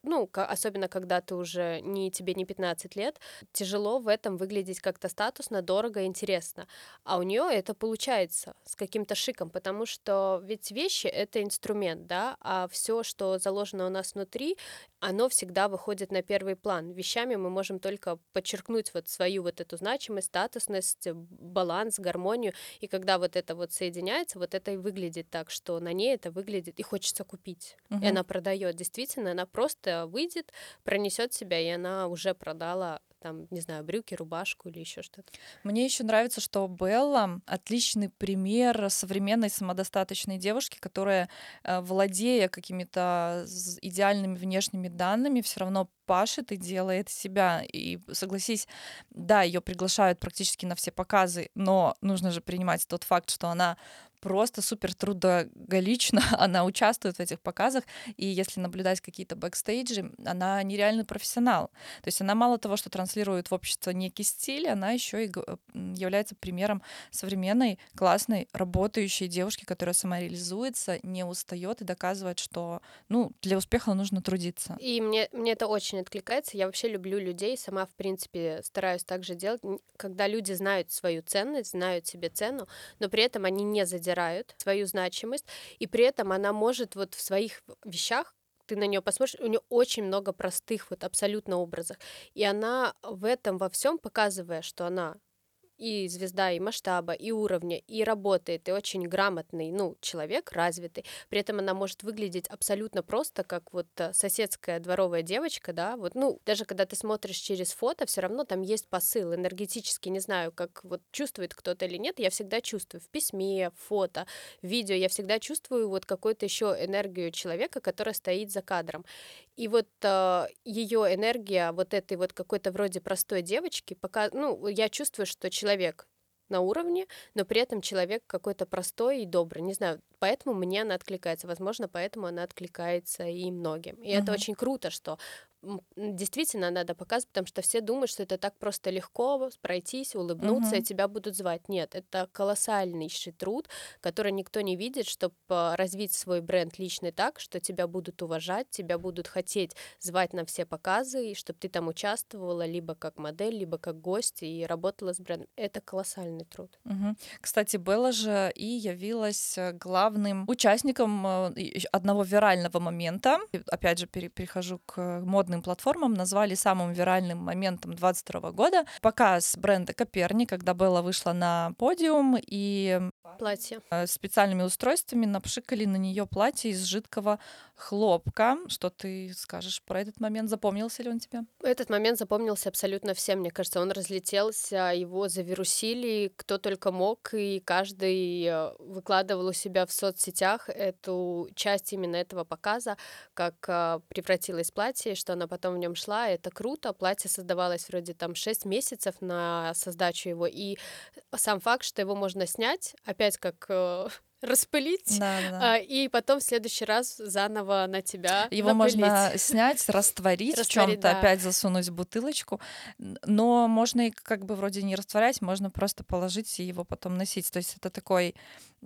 Ну, особенно когда ты уже не тебе не 15 лет, тяжело в этом выглядеть как-то статусно, дорого, интересно. А у нее это получается с каким-то шиком, потому что ведь вещи это инструмент, да, а все, что заложено у нас внутри, оно всегда выходит на первый план. Вещами мы можем только подчеркнуть вот свою вот эту значимость, статусность, баланс, гармонию. И когда вот это вот соединяется, вот это и выглядит так, что на ней это выглядит и хочется купить. Угу. И она продает. Действительно, она просто выйдет, пронесет себя, и она уже продала там, не знаю, брюки, рубашку или еще что-то. Мне еще нравится, что Белла отличный пример современной самодостаточной девушки, которая, э, владея какими-то идеальными внешними данными, все равно пашет и делает себя. И согласись, да, ее приглашают практически на все показы, но нужно же принимать тот факт, что она просто супер трудоголично, она участвует в этих показах, и если наблюдать какие-то бэкстейджи, она нереальный профессионал. То есть она мало того, что транслирует в общество некий стиль, она еще и является примером современной, классной, работающей девушки, которая самореализуется, не устает и доказывает, что ну, для успеха нужно трудиться. И мне, мне это очень откликается. Я вообще люблю людей, сама, в принципе, стараюсь так же делать, когда люди знают свою ценность, знают себе цену, но при этом они не задерживаются задирают свою значимость, и при этом она может вот в своих вещах ты на нее посмотришь, у нее очень много простых вот абсолютно образов. И она в этом во всем показывая, что она и звезда, и масштаба, и уровня, и работает, и очень грамотный, ну, человек, развитый. При этом она может выглядеть абсолютно просто, как вот э, соседская дворовая девочка, да, вот, ну, даже когда ты смотришь через фото, все равно там есть посыл энергетический, не знаю, как вот чувствует кто-то или нет, я всегда чувствую в письме, фото, видео, я всегда чувствую вот какую-то еще энергию человека, которая стоит за кадром. И вот э, ее энергия вот этой вот какой-то вроде простой девочки, пока, ну, я чувствую, что человек на уровне, но при этом человек какой-то простой и добрый. Не знаю, поэтому мне она откликается. Возможно, поэтому она откликается и многим. И uh-huh. это очень круто, что действительно надо показывать, потому что все думают, что это так просто легко пройтись, улыбнуться, угу. и тебя будут звать. Нет, это колоссальнейший труд, который никто не видит, чтобы развить свой бренд личный так, что тебя будут уважать, тебя будут хотеть звать на все показы, и чтобы ты там участвовала либо как модель, либо как гость и работала с брендом. Это колоссальный труд. Угу. Кстати, Белла же и явилась э, главным участником э, одного вирального момента. Опять же, перехожу к модным модным платформам назвали самым виральным моментом 2022 года показ бренда Коперни, когда Белла вышла на подиум и платье э, специальными устройствами напшикали на нее платье из жидкого хлопка. Что ты скажешь про этот момент? Запомнился ли он тебе? Этот момент запомнился абсолютно всем. Мне кажется, он разлетелся, его завирусили, кто только мог, и каждый э, выкладывал у себя в соцсетях эту часть именно этого показа, как э, превратилось платье, что она потом в нем шла. Это круто. Платье создавалось вроде там 6 месяцев на создачу его, и сам факт, что его можно снять, опять как э, распылить, да, да. А, и потом в следующий раз заново на тебя Его напылить. можно снять, растворить, в чем-то да. опять засунуть в бутылочку, но можно и как бы вроде не растворять, можно просто положить и его потом носить. То есть это такой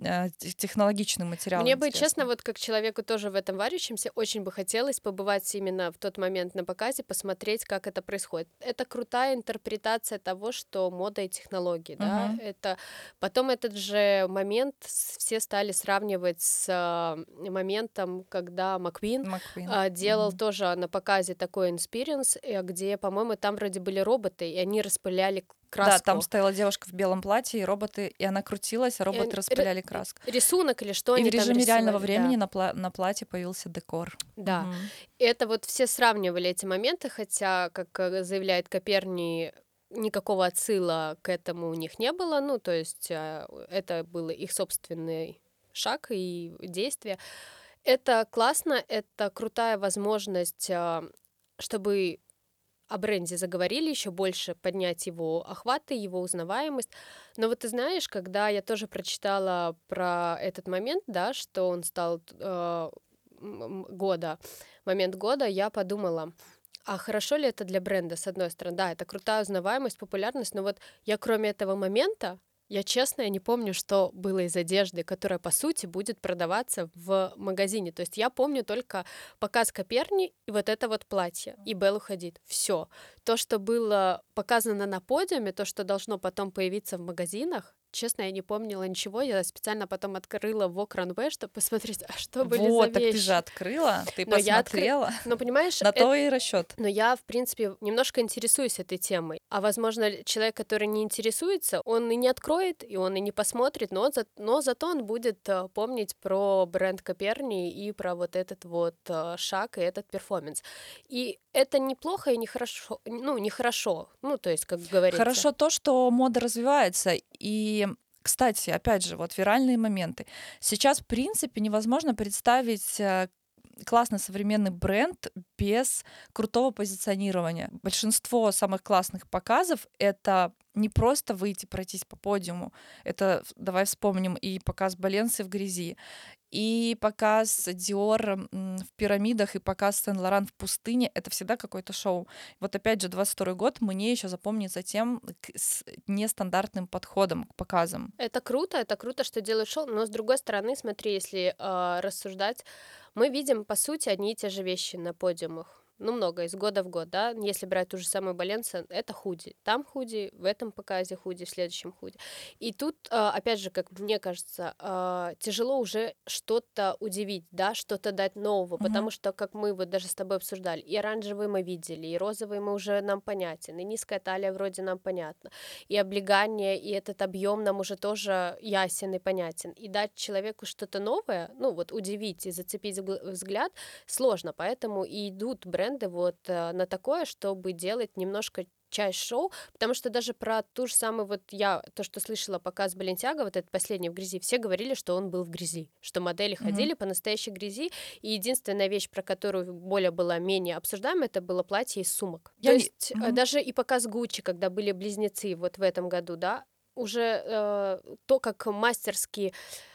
э, технологичный материал. Мне бы, честно, вот как человеку тоже в этом варящемся, очень бы хотелось побывать именно в тот момент на показе, посмотреть, как это происходит. Это крутая интерпретация того, что мода и технологии, uh-huh. да, это потом этот же момент все стали сравнивать с э, моментом, когда Маквин, Маквин. Э, делал mm-hmm. тоже на показе такой experience, э, где, по-моему, там вроде были роботы, и они распыляли краску. Да, там стояла девушка в белом платье, и роботы, и она крутилась, а роботы и, распыляли краску. Рисунок или что и они в режиме реального времени да. на, пла- на платье появился декор. Да. Угу. Это вот все сравнивали эти моменты, хотя, как заявляет Коперни, никакого отсыла к этому у них не было, ну, то есть а, это был их собственный шаг и действие. Это классно, это крутая возможность, чтобы о бренде заговорили, еще больше поднять его охваты, его узнаваемость. Но вот ты знаешь, когда я тоже прочитала про этот момент, да, что он стал э, года, момент года, я подумала, а хорошо ли это для бренда, с одной стороны? Да, это крутая узнаваемость, популярность, но вот я кроме этого момента Я честно, я не помню, что было из одежды, которая, по сути, будет продаваться в магазине. То есть я помню только показ Коперни и вот это вот платье, и Беллу Хадид. Все. То, что было показано на подиуме, то, что должно потом появиться в магазинах, Честно, я не помнила ничего. Я специально потом открыла в Окранве, чтобы посмотреть, а что были вот, за вещи. так ты же открыла, ты но посмотрела. Я откры... Но понимаешь, на это... то и расчет. Но я, в принципе, немножко интересуюсь этой темой. А возможно, человек, который не интересуется, он и не откроет, и он и не посмотрит, но, за... но зато он будет э, помнить про бренд Коперни и про вот этот вот э, шаг и этот перформанс. И это неплохо и нехорошо, ну, нехорошо, ну, то есть, как говорится. Хорошо то, что мода развивается, и кстати, опять же, вот виральные моменты. Сейчас, в принципе, невозможно представить э, классный современный бренд без крутого позиционирования. Большинство самых классных показов — это не просто выйти, пройтись по подиуму. Это, давай вспомним, и показ Баленсы в грязи, и показ Диор в пирамидах, и показ Сен-Лоран в пустыне — это всегда какое-то шоу. Вот опять же, 22 год мне еще запомнится тем с нестандартным подходом к показам. Это круто, это круто, что делают шоу, но с другой стороны, смотри, если э, рассуждать, мы видим, по сути, одни и те же вещи на подиумах ну, много, из года в год, да, если брать ту же самую Баленса, это худи, там худи, в этом показе худи, в следующем худи. И тут, а, опять же, как мне кажется, а, тяжело уже что-то удивить, да, что-то дать нового, mm-hmm. потому что, как мы вот даже с тобой обсуждали, и оранжевый мы видели, и розовый мы уже нам понятен, и низкая талия вроде нам понятно, и облегание, и этот объем нам уже тоже ясен и понятен. И дать человеку что-то новое, ну, вот удивить и зацепить взгляд сложно, поэтому и идут бренды, бренды вот э, на такое, чтобы делать немножко часть шоу, потому что даже про ту же самую вот я, то, что слышала показ Балентиага, вот этот последний в грязи, все говорили, что он был в грязи, что модели mm-hmm. ходили по настоящей грязи, и единственная вещь, про которую более была менее обсуждаема, это было платье из сумок. Я то не... есть mm-hmm. даже и показ Гуччи, когда были близнецы вот в этом году, да, уже э, то, как мастерски а,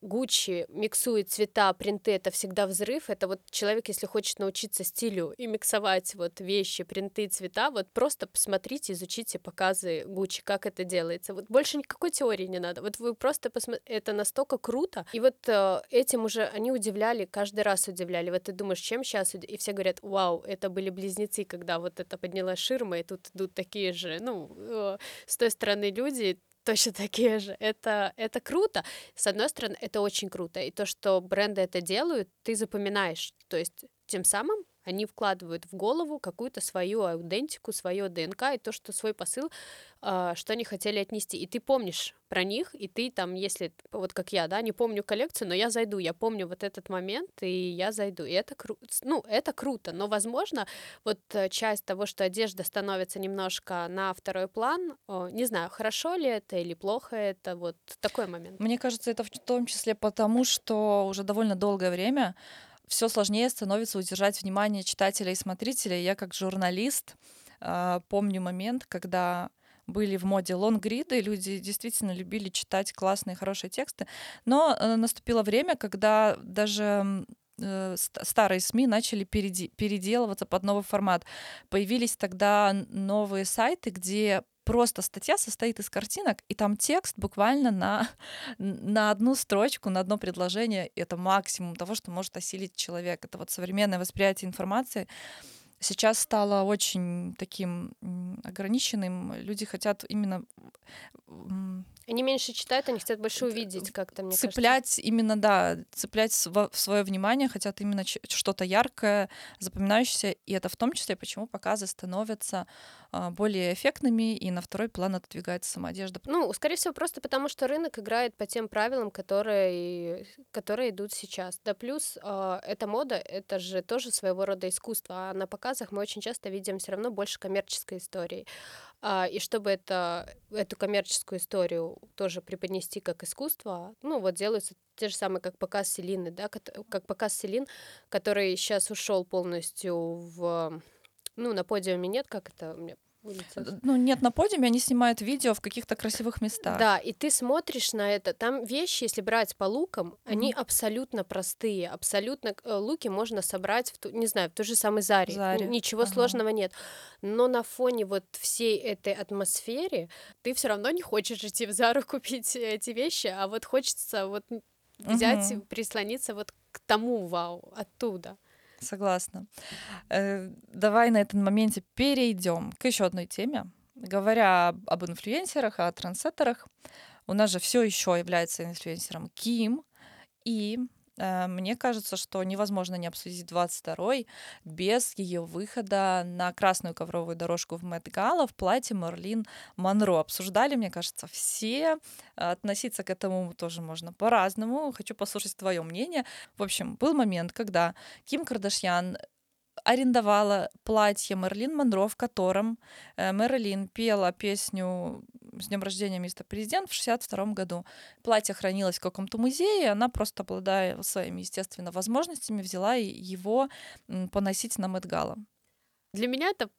Гуччи миксует цвета, принты, это всегда взрыв. Это вот человек, если хочет научиться стилю и миксовать вот вещи, принты, цвета, вот просто посмотрите, изучите показы Гуччи, как это делается. Вот больше никакой теории не надо. Вот вы просто посмотрите, это настолько круто. И вот э, этим уже они удивляли, каждый раз удивляли. Вот ты думаешь, чем сейчас? И все говорят, вау, это были близнецы, когда вот это подняла ширма, и тут идут такие же, ну, э, с той стороны люди, точно такие же. Это, это круто. С одной стороны, это очень круто. И то, что бренды это делают, ты запоминаешь. То есть тем самым они вкладывают в голову какую-то свою аутентику, свое ДНК и то, что свой посыл, а, что они хотели отнести. И ты помнишь про них, и ты там, если, вот как я, да, не помню коллекцию, но я зайду, я помню вот этот момент, и я зайду. И это круто, ну, это круто, но, возможно, вот э, часть того, что одежда становится немножко на второй план, не знаю, хорошо ли это или плохо это, вот такой момент. Мне кажется, это в том числе потому, что уже довольно долгое время все сложнее становится удержать внимание читателя и смотрителя. Я как журналист э, помню момент, когда были в моде лонгриды, люди действительно любили читать классные, хорошие тексты, но э, наступило время, когда даже э, старые СМИ начали переделываться под новый формат. Появились тогда новые сайты, где просто статья состоит из картинок, и там текст буквально на, на одну строчку, на одно предложение. Это максимум того, что может осилить человек. Это вот современное восприятие информации сейчас стало очень таким ограниченным. Люди хотят именно они меньше читают, они хотят больше увидеть как-то, мне цеплять кажется. именно, да, цеплять в свое внимание, хотят именно что-то яркое, запоминающееся, и это в том числе, почему показы становятся а, более эффектными, и на второй план отодвигается сама одежда. Ну, скорее всего, просто потому, что рынок играет по тем правилам, которые, которые идут сейчас. Да плюс э, эта мода, это же тоже своего рода искусство, а на показах мы очень часто видим все равно больше коммерческой истории. А, и чтобы это, эту коммерческую историю тоже преподнести как искусство, ну вот делаются те же самые, как показ Селины, да, как, показ Селин, который сейчас ушел полностью в, ну на подиуме нет, как это, улицах. Ну, нет на подиуме, они снимают видео в каких-то красивых местах. Да, и ты смотришь на это, там вещи, если брать по лукам, mm-hmm. они абсолютно простые, абсолютно э, луки можно собрать, в ту, не знаю, в той же самой Заре, Заре. ничего ага. сложного нет. Но на фоне вот всей этой атмосфере ты все равно не хочешь идти в Зару купить эти вещи, а вот хочется вот взять, угу. прислониться вот к тому вау, оттуда. Согласна. Э, давай на этом моменте перейдем к еще одной теме. Говоря об инфлюенсерах, о трансеттерах, у нас же все еще является инфлюенсером Ким, и мне кажется, что невозможно не обсудить 22-й без ее выхода на красную ковровую дорожку в Мэтт Гала в платье Марлин Монро. Обсуждали, мне кажется, все. Относиться к этому тоже можно по-разному. Хочу послушать твое мнение. В общем, был момент, когда Ким Кардашьян арендовала платье Мерлин Монро, в котором э, Мерлин пела песню с днем рождения мистер президент в 62 году. Платье хранилось в каком-то музее, она просто, обладая своими, естественно, возможностями, взяла его поносить на Мэтгала. Для меня это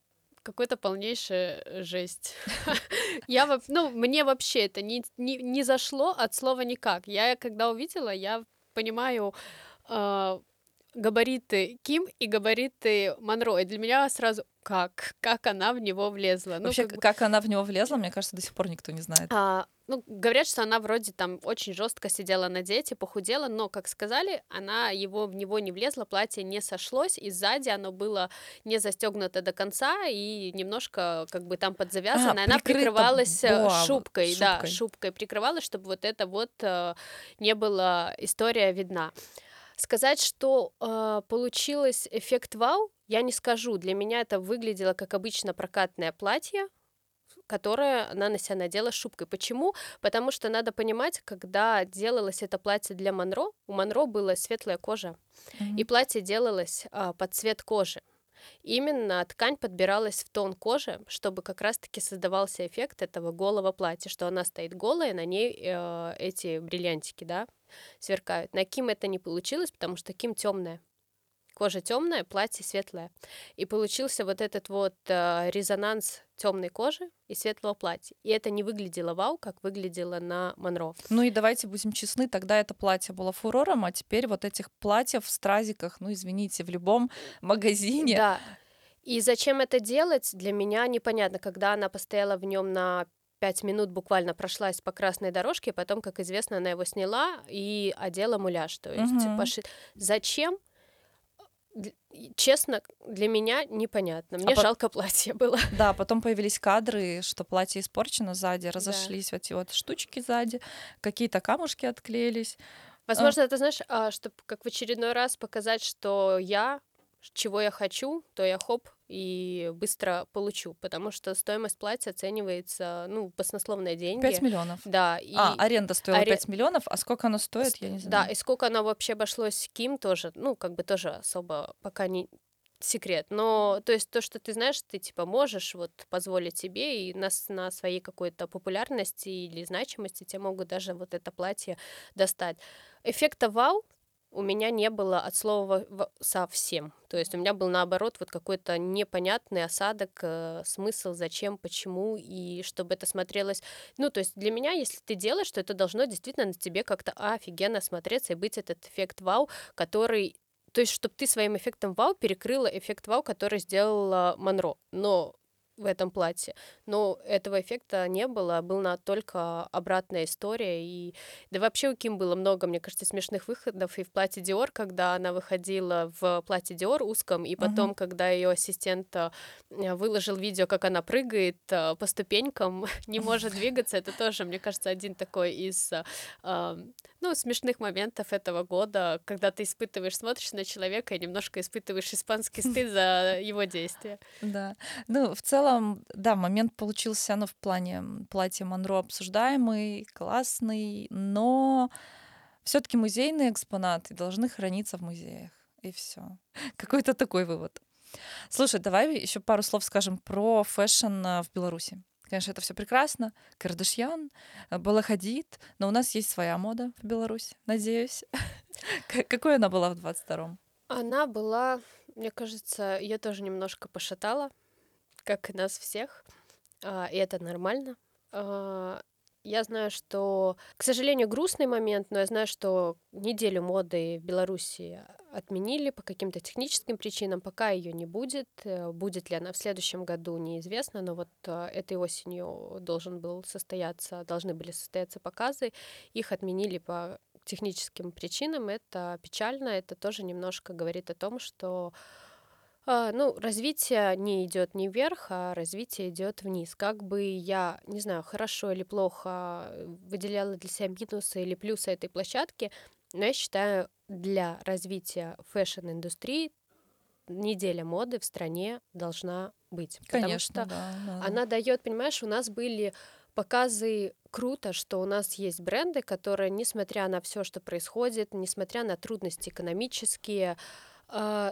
какой-то полнейшая жесть. Я, ну, мне вообще это не, не, не зашло от слова никак. Я, когда увидела, я понимаю, э, габариты Ким и габариты Монро. И для меня сразу как? Как она в него влезла? Ну, Вообще, как, как она в него влезла, мне кажется, до сих пор никто не знает. А, ну, говорят, что она вроде там очень жестко сидела на диете, похудела, но, как сказали, она его в него не влезла, платье не сошлось, и сзади оно было не застегнуто до конца и немножко как бы там подзавязано, а, она прикрывалась э, Боа, шубкой, шубкой, да, шубкой прикрывалась, чтобы вот это вот э, не было история видна. Сказать, что э, получилось эффект вау, я не скажу. Для меня это выглядело как обычно прокатное платье, которое она на себя надела шубкой. Почему? Потому что надо понимать, когда делалось это платье для Монро, у Монро была светлая кожа, mm-hmm. и платье делалось э, под цвет кожи. Именно ткань подбиралась в тон кожи, чтобы как раз-таки создавался эффект этого голого платья, что она стоит голая, на ней э, эти бриллиантики, да, сверкают. На Ким это не получилось, потому что Ким темная. Кожа темная, платье светлое. И получился вот этот вот э, резонанс темной кожи и светлого платья. И это не выглядело вау, как выглядело на Монро. Ну и давайте будем честны, тогда это платье было фурором, а теперь вот этих платьев в стразиках, ну извините, в любом магазине. Да. И зачем это делать, для меня непонятно. Когда она постояла в нем на пять минут буквально прошлась по красной дорожке, потом, как известно, она его сняла и одела муляж. То есть угу. поши... зачем? Честно, для меня непонятно. Мне а жалко по... платье было. Да, потом появились кадры, что платье испорчено сзади, разошлись да. вот эти вот штучки сзади, какие-то камушки отклеились. Возможно, а... это знаешь, а, чтобы как в очередной раз показать, что я чего я хочу, то я хоп и быстро получу, потому что стоимость платья оценивается, ну, баснословные деньги. 5 миллионов? Да. И а, аренда стоила аре... 5 миллионов, а сколько оно стоит, я не знаю. Да, и сколько оно вообще обошлось Ким тоже, ну, как бы тоже особо пока не секрет. Но, то есть, то, что ты знаешь, ты, типа, можешь вот позволить себе, и на, на своей какой-то популярности или значимости тебе могут даже вот это платье достать. Эффекта вау у меня не было от слова совсем. То есть у меня был наоборот вот какой-то непонятный осадок, э, смысл, зачем, почему, и чтобы это смотрелось. Ну, то есть для меня, если ты делаешь, то это должно действительно на тебе как-то офигенно смотреться и быть этот эффект вау, который то есть, чтобы ты своим эффектом вау перекрыла эффект вау, который сделала Монро. Но в этом платье. Но этого эффекта не было, была только обратная история. И да вообще у Ким было много, мне кажется, смешных выходов и в платье Диор, когда она выходила в платье Диор узком, и потом, uh-huh. когда ее ассистент э, выложил видео, как она прыгает э, по ступенькам, не может двигаться, это тоже, мне кажется, один такой из э, ну, смешных моментов этого года, когда ты испытываешь, смотришь на человека и немножко испытываешь испанский стыд за его действия. Да. Ну, в целом, да, момент получился, ну, в плане платья Монро обсуждаемый, классный, но все-таки музейные экспонаты должны храниться в музеях. И все. Какой-то такой вывод. Слушай, давай еще пару слов скажем про фэшн э, в Беларуси. Конечно, это все прекрасно. Кардашьян, э, Белла Хадид, но у нас есть своя мода в Беларуси, надеюсь. Какой она была в 22-м? Она была, мне кажется, ее тоже немножко пошатала. Как и нас всех, а, и это нормально. А, я знаю, что, к сожалению, грустный момент, но я знаю, что неделю моды в Беларуси отменили по каким-то техническим причинам, пока ее не будет. Э, будет ли она в следующем году, неизвестно, но вот э, этой осенью должен был состояться, должны были состояться показы. Их отменили по техническим причинам. Это печально, это тоже немножко говорит о том, что а, ну, развитие не идет не вверх, а развитие идет вниз. Как бы я, не знаю, хорошо или плохо выделяла для себя минусы или плюсы этой площадки, но я считаю, для развития фэшн-индустрии неделя моды в стране должна быть. Конечно, потому что да, да. она дает, понимаешь, у нас были показы круто, что у нас есть бренды, которые, несмотря на все, что происходит, несмотря на трудности экономические,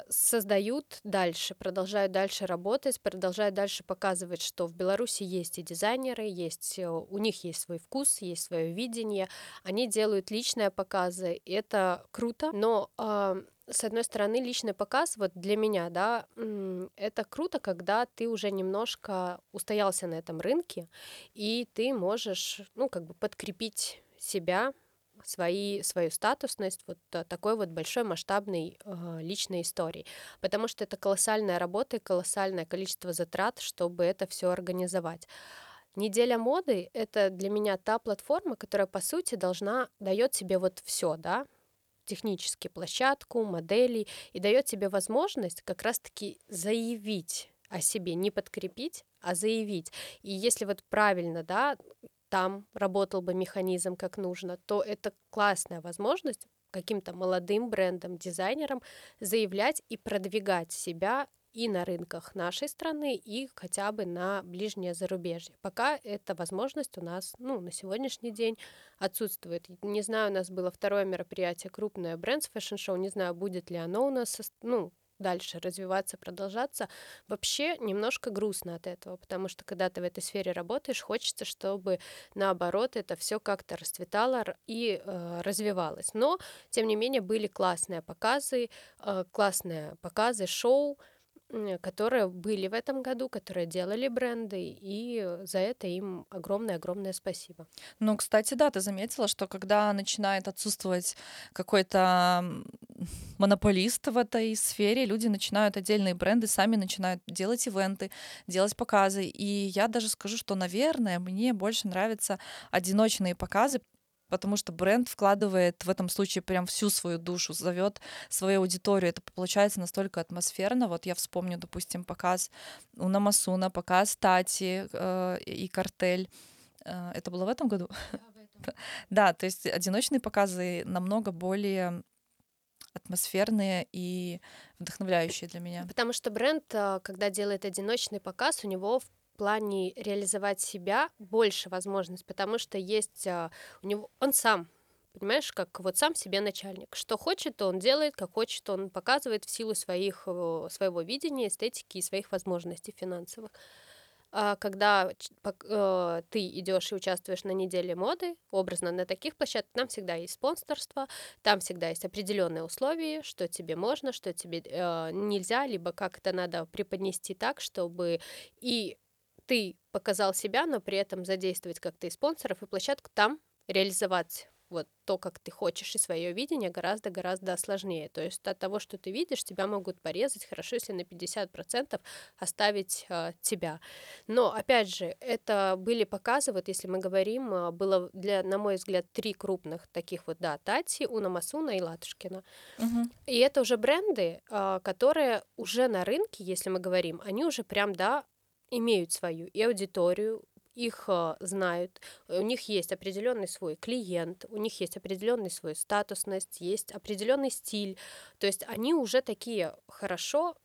создают дальше, продолжают дальше работать, продолжают дальше показывать, что в Беларуси есть и дизайнеры, есть, э, у них есть свой вкус, есть свое видение, они делают личные показы, и это круто, но а, с одной стороны, личный показ, вот для меня, да, это круто, когда ты уже немножко устоялся на этом рынке, и ты можешь, ну, как бы подкрепить себя свои, свою статусность вот такой вот большой масштабной э, личной истории. Потому что это колоссальная работа и колоссальное количество затрат, чтобы это все организовать. Неделя моды — это для меня та платформа, которая, по сути, должна, дает тебе вот все, да, технически площадку, модели, и дает тебе возможность как раз-таки заявить о себе, не подкрепить, а заявить. И если вот правильно, да, там работал бы механизм как нужно, то это классная возможность каким-то молодым брендам, дизайнерам заявлять и продвигать себя и на рынках нашей страны, и хотя бы на ближнее зарубежье. Пока эта возможность у нас ну, на сегодняшний день отсутствует. Не знаю, у нас было второе мероприятие, крупное Show, не знаю, будет ли оно у нас, ну, дальше развиваться, продолжаться, вообще немножко грустно от этого, потому что когда ты в этой сфере работаешь, хочется, чтобы наоборот это все как-то расцветало и э, развивалось. Но, тем не менее, были классные показы, э, классные показы, шоу, которые были в этом году, которые делали бренды, и за это им огромное-огромное спасибо. Ну, кстати, да, ты заметила, что когда начинает отсутствовать какой-то монополист в этой сфере, люди начинают отдельные бренды, сами начинают делать ивенты, делать показы. И я даже скажу, что, наверное, мне больше нравятся одиночные показы, потому что бренд вкладывает в этом случае прям всю свою душу, зовет свою аудиторию. Это получается настолько атмосферно. Вот я вспомню, допустим, показ у Намасуна, показ Тати э, и Картель. Э, это было в этом году? Да, в этом. да, то есть одиночные показы намного более атмосферные и вдохновляющие для меня. Потому что бренд, э, когда делает одиночный показ, у него плане реализовать себя больше возможность, потому что есть а, у него он сам понимаешь, как вот сам себе начальник. Что хочет, он делает, как хочет, он показывает в силу своих, своего видения, эстетики и своих возможностей финансовых. А когда э, ты идешь и участвуешь на неделе моды, образно на таких площадках, там всегда есть спонсорство, там всегда есть определенные условия, что тебе можно, что тебе э, нельзя, либо как это надо преподнести так, чтобы и ты показал себя, но при этом задействовать как-то и спонсоров, и площадку там реализовать вот то, как ты хочешь, и свое видение гораздо-гораздо сложнее. То есть от того, что ты видишь, тебя могут порезать, хорошо, если на 50% оставить э, тебя. Но, опять же, это были показы, вот если мы говорим, а, было, для, на мой взгляд, три крупных таких вот, да, Тати, Уна Масуна и Латушкина. Угу. И это уже бренды, э, которые уже на рынке, если мы говорим, они уже прям, да, имеют свою и аудиторию, их э, знают, у них есть определенный свой клиент, у них есть определенный свой статусность, есть определенный стиль. То есть они уже такие хорошо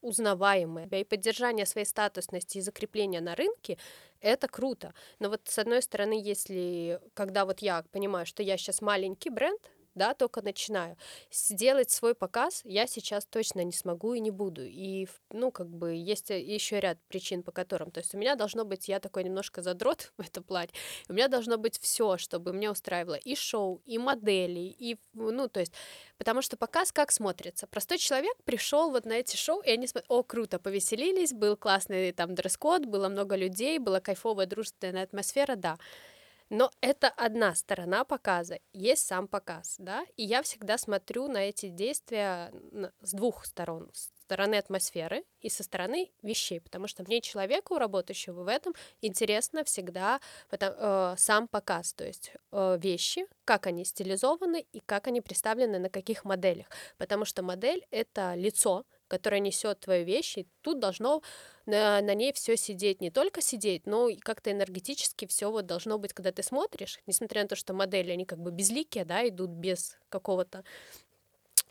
узнаваемые. И поддержание своей статусности и закрепление на рынке — это круто. Но вот с одной стороны, если, когда вот я понимаю, что я сейчас маленький бренд, да, только начинаю. Сделать свой показ я сейчас точно не смогу и не буду. И, ну, как бы, есть э, еще ряд причин, по которым. То есть у меня должно быть, я такой немножко задрот в этом плане, у меня должно быть все, чтобы мне устраивало и шоу, и модели, и, ну, то есть, потому что показ как смотрится? Простой человек пришел вот на эти шоу, и они смотрят, о, круто, повеселились, был классный там дресс-код, было много людей, была кайфовая дружественная атмосфера, да. Но это одна сторона показа, есть сам показ, да, и я всегда смотрю на эти действия с двух сторон, с стороны атмосферы и со стороны вещей, потому что мне человеку, работающему в этом, интересно всегда потому, э, сам показ, то есть э, вещи, как они стилизованы и как они представлены на каких моделях, потому что модель это лицо, которое несет твои вещи, тут должно на, на ней все сидеть, не только сидеть, но и как-то энергетически все вот должно быть, когда ты смотришь, несмотря на то, что модели, они как бы безликие, да, идут без какого-то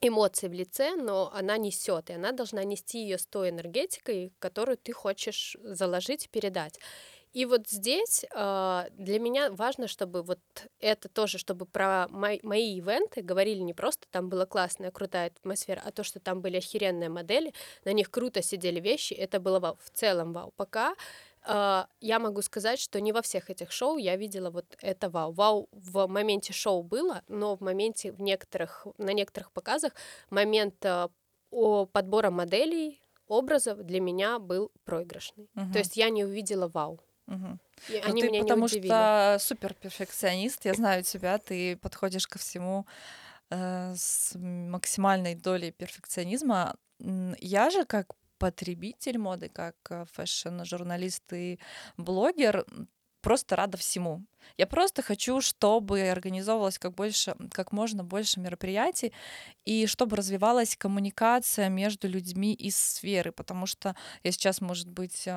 эмоций в лице, но она несет, и она должна нести ее с той энергетикой, которую ты хочешь заложить, передать. И вот здесь э, для меня важно, чтобы вот это тоже, чтобы про мои, мои ивенты говорили не просто там была классная, крутая атмосфера, а то, что там были охеренные модели, на них круто сидели вещи, это было вау. В целом вау. Пока э, я могу сказать, что не во всех этих шоу я видела вот это вау. Вау в моменте шоу было, но в моменте в некоторых, на некоторых показах момент э, о подбора моделей, образов для меня был проигрышный. Uh-huh. То есть я не увидела вау. Угу. И они ты меня потому не что супер перфекционист, я знаю тебя, ты подходишь ко всему э, с максимальной долей перфекционизма. Я же как потребитель моды, как э, фэшн-журналист и блогер, просто рада всему. Я просто хочу, чтобы организовывалось как, больше, как можно больше мероприятий и чтобы развивалась коммуникация между людьми из сферы, потому что я сейчас, может быть,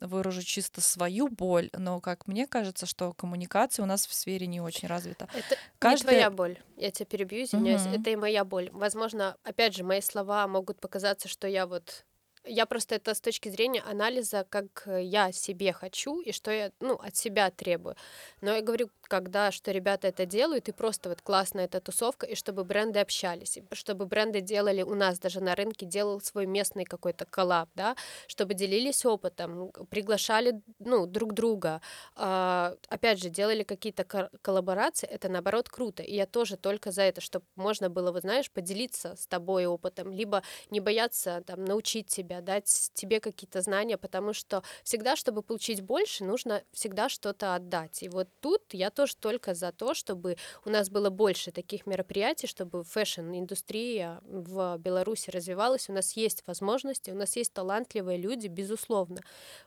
выражу чисто свою боль, но, как мне кажется, что коммуникация у нас в сфере не очень развита. Это Каждый... не твоя боль. Я тебя перебью, извиняюсь. Угу. Это и моя боль. Возможно, опять же, мои слова могут показаться, что я вот я просто это с точки зрения анализа, как э, я себе хочу и что я ну, от себя требую. Но я говорю, когда что ребята это делают, и просто вот классная эта тусовка, и чтобы бренды общались, и чтобы бренды делали у нас даже на рынке, делал свой местный какой-то коллаб, да, чтобы делились опытом, приглашали, ну, друг друга, а, опять же, делали какие-то коллаборации, это наоборот круто, и я тоже только за это, чтобы можно было, вот знаешь, поделиться с тобой опытом, либо не бояться там научить тебя, себя, дать тебе какие-то знания, потому что всегда, чтобы получить больше, нужно всегда что-то отдать. И вот тут я тоже только за то, чтобы у нас было больше таких мероприятий, чтобы фэшн-индустрия в Беларуси развивалась, у нас есть возможности, у нас есть талантливые люди, безусловно.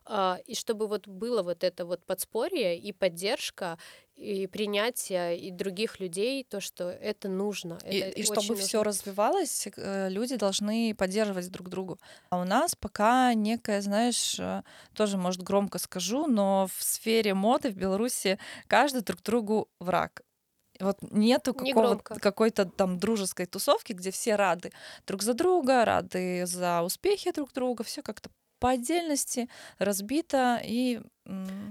А, и чтобы вот было вот это вот подспорье и поддержка, и принятие и других людей, то, что это нужно. И, это и чтобы все развивалось, э, люди должны поддерживать друг друга. А у нас пока некая, знаешь, э, тоже, может, громко скажу, но в сфере моды в Беларуси каждый друг другу враг. Вот нету какого-то, какой-то там дружеской тусовки, где все рады друг за друга, рады за успехи друг друга, все как-то по отдельности разбито и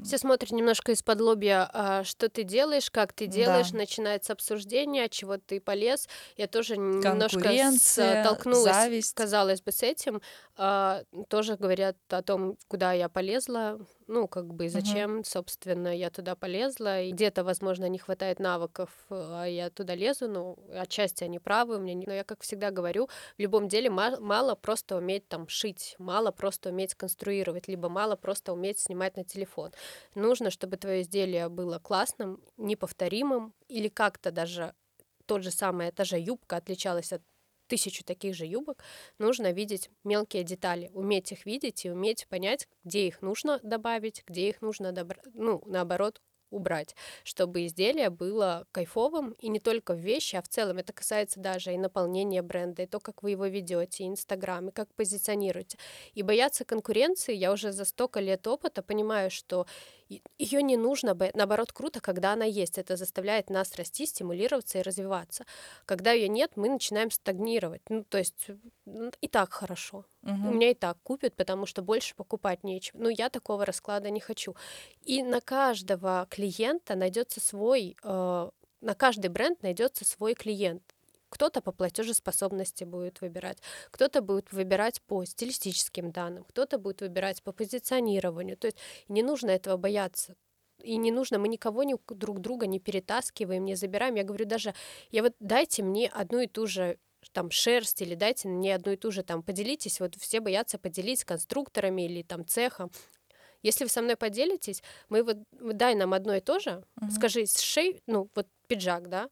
все смотрят немножко из-под лобья, а, что ты делаешь, как ты делаешь, да. начинается обсуждение, от чего ты полез. Я тоже немножко столкнулась, зависть. казалось бы, с этим. А, тоже говорят о том, куда я полезла, ну, как бы, зачем, угу. собственно, я туда полезла. И где-то, возможно, не хватает навыков, а я туда лезу, ну, отчасти они правы, у меня не... но я, как всегда говорю, в любом деле мало, мало просто уметь там шить, мало просто уметь конструировать, либо мало просто уметь снимать на телефон телефон. Нужно, чтобы твое изделие было классным, неповторимым или как-то даже тот же самый, та же юбка отличалась от тысячу таких же юбок, нужно видеть мелкие детали, уметь их видеть и уметь понять, где их нужно добавить, где их нужно, добра... ну, наоборот, убрать, чтобы изделие было кайфовым и не только в вещи, а в целом это касается даже и наполнения бренда, и то, как вы его ведете, и Инстаграм, и как позиционируете. И бояться конкуренции, я уже за столько лет опыта понимаю, что ее не нужно, наоборот, круто, когда она есть. Это заставляет нас расти, стимулироваться и развиваться. Когда ее нет, мы начинаем стагнировать. Ну, то есть и так хорошо. Угу. У меня и так купят, потому что больше покупать нечего. Но я такого расклада не хочу. И на каждого клиента найдется свой, э, на каждый бренд найдется свой клиент Кто-то по платежеспособности будет выбирать, кто-то будет выбирать по стилистическим данным, кто-то будет выбирать по позиционированию. То есть не нужно этого бояться. И не нужно, мы никого не, друг друга не перетаскиваем, не забираем. Я говорю даже, я вот дайте мне одну и ту же там шерсть или дайте мне одну и ту же там поделитесь вот все боятся поделить с конструкторами или там цехом если вы со мной поделитесь мы вот дай нам одно и то же uh-huh. скажи сшей ну вот пиджак да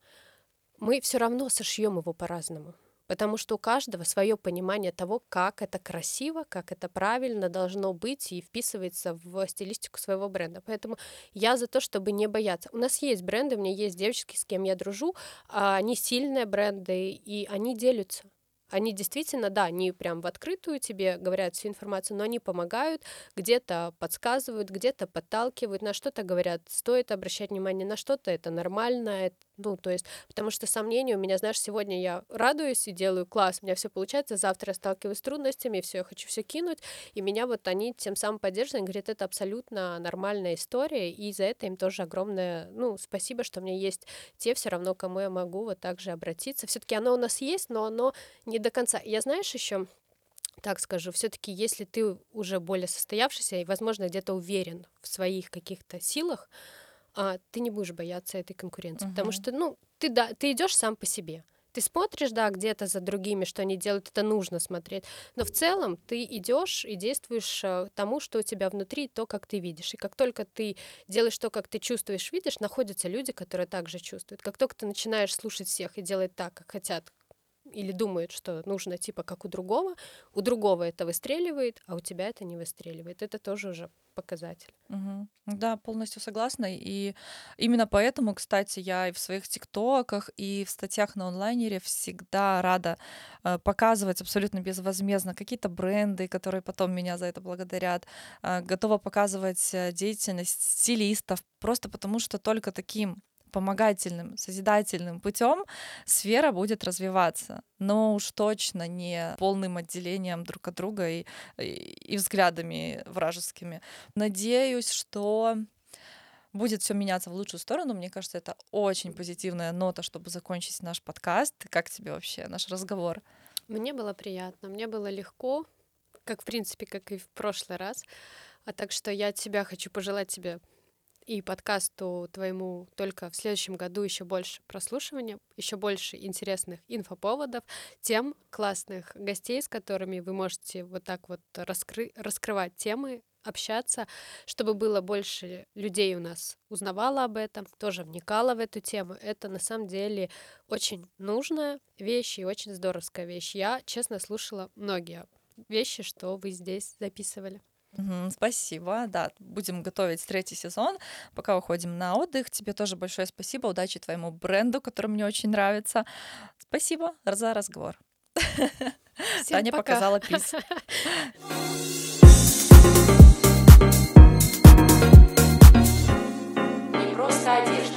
мы все равно сошьем его по-разному потому что у каждого свое понимание того, как это красиво, как это правильно должно быть и вписывается в стилистику своего бренда. Поэтому я за то, чтобы не бояться. У нас есть бренды, у меня есть девочки, с кем я дружу, а они сильные бренды, и они делятся. Они действительно, да, они прям в открытую тебе говорят всю информацию, но они помогают, где-то подсказывают, где-то подталкивают, на что-то говорят, стоит обращать внимание, на что-то это нормально, ну, то есть, потому что сомнения у меня, знаешь, сегодня я радуюсь и делаю класс, у меня все получается, завтра я сталкиваюсь с трудностями, все, я хочу все кинуть, и меня вот они тем самым поддерживают, говорят, это абсолютно нормальная история, и за это им тоже огромное, ну, спасибо, что у меня есть те все равно, кому я могу вот так же обратиться. Все-таки оно у нас есть, но оно не до конца. Я, знаешь, еще так скажу, все-таки, если ты уже более состоявшийся и, возможно, где-то уверен в своих каких-то силах, а, ты не будешь бояться этой конкуренции, uh-huh. потому что, ну, ты да, ты идешь сам по себе. Ты смотришь, да, где-то за другими, что они делают, это нужно смотреть. Но в целом ты идешь и действуешь э, тому, что у тебя внутри, то, как ты видишь. И как только ты делаешь то, как ты чувствуешь, видишь, находятся люди, которые также чувствуют. Как только ты начинаешь слушать всех и делать так, как хотят или думают, что нужно типа как у другого, у другого это выстреливает, а у тебя это не выстреливает. Это тоже уже показатель. Угу. Да, полностью согласна. И именно поэтому, кстати, я и в своих тиктоках, и в статьях на онлайнере всегда рада э, показывать абсолютно безвозмездно какие-то бренды, которые потом меня за это благодарят. Э, готова показывать э, деятельность стилистов, просто потому что только таким помогательным, созидательным путем сфера будет развиваться, но уж точно не полным отделением друг от друга и, и, и взглядами вражескими. Надеюсь, что будет все меняться в лучшую сторону. Мне кажется, это очень позитивная нота, чтобы закончить наш подкаст. Как тебе вообще наш разговор? Мне было приятно, мне было легко, как в принципе, как и в прошлый раз. А так что я от тебя хочу пожелать тебе и подкасту твоему только в следующем году еще больше прослушивания, еще больше интересных инфоповодов, тем классных гостей, с которыми вы можете вот так вот раскры раскрывать темы, общаться, чтобы было больше людей у нас узнавало об этом, тоже вникало в эту тему. Это на самом деле очень нужная вещь и очень здоровская вещь. Я, честно, слушала многие вещи, что вы здесь записывали. Угу, спасибо, да, будем готовить третий сезон, пока уходим на отдых. Тебе тоже большое спасибо, удачи твоему бренду, который мне очень нравится. Спасибо за разговор. Всем Таня пока. показала пис. Не просто один.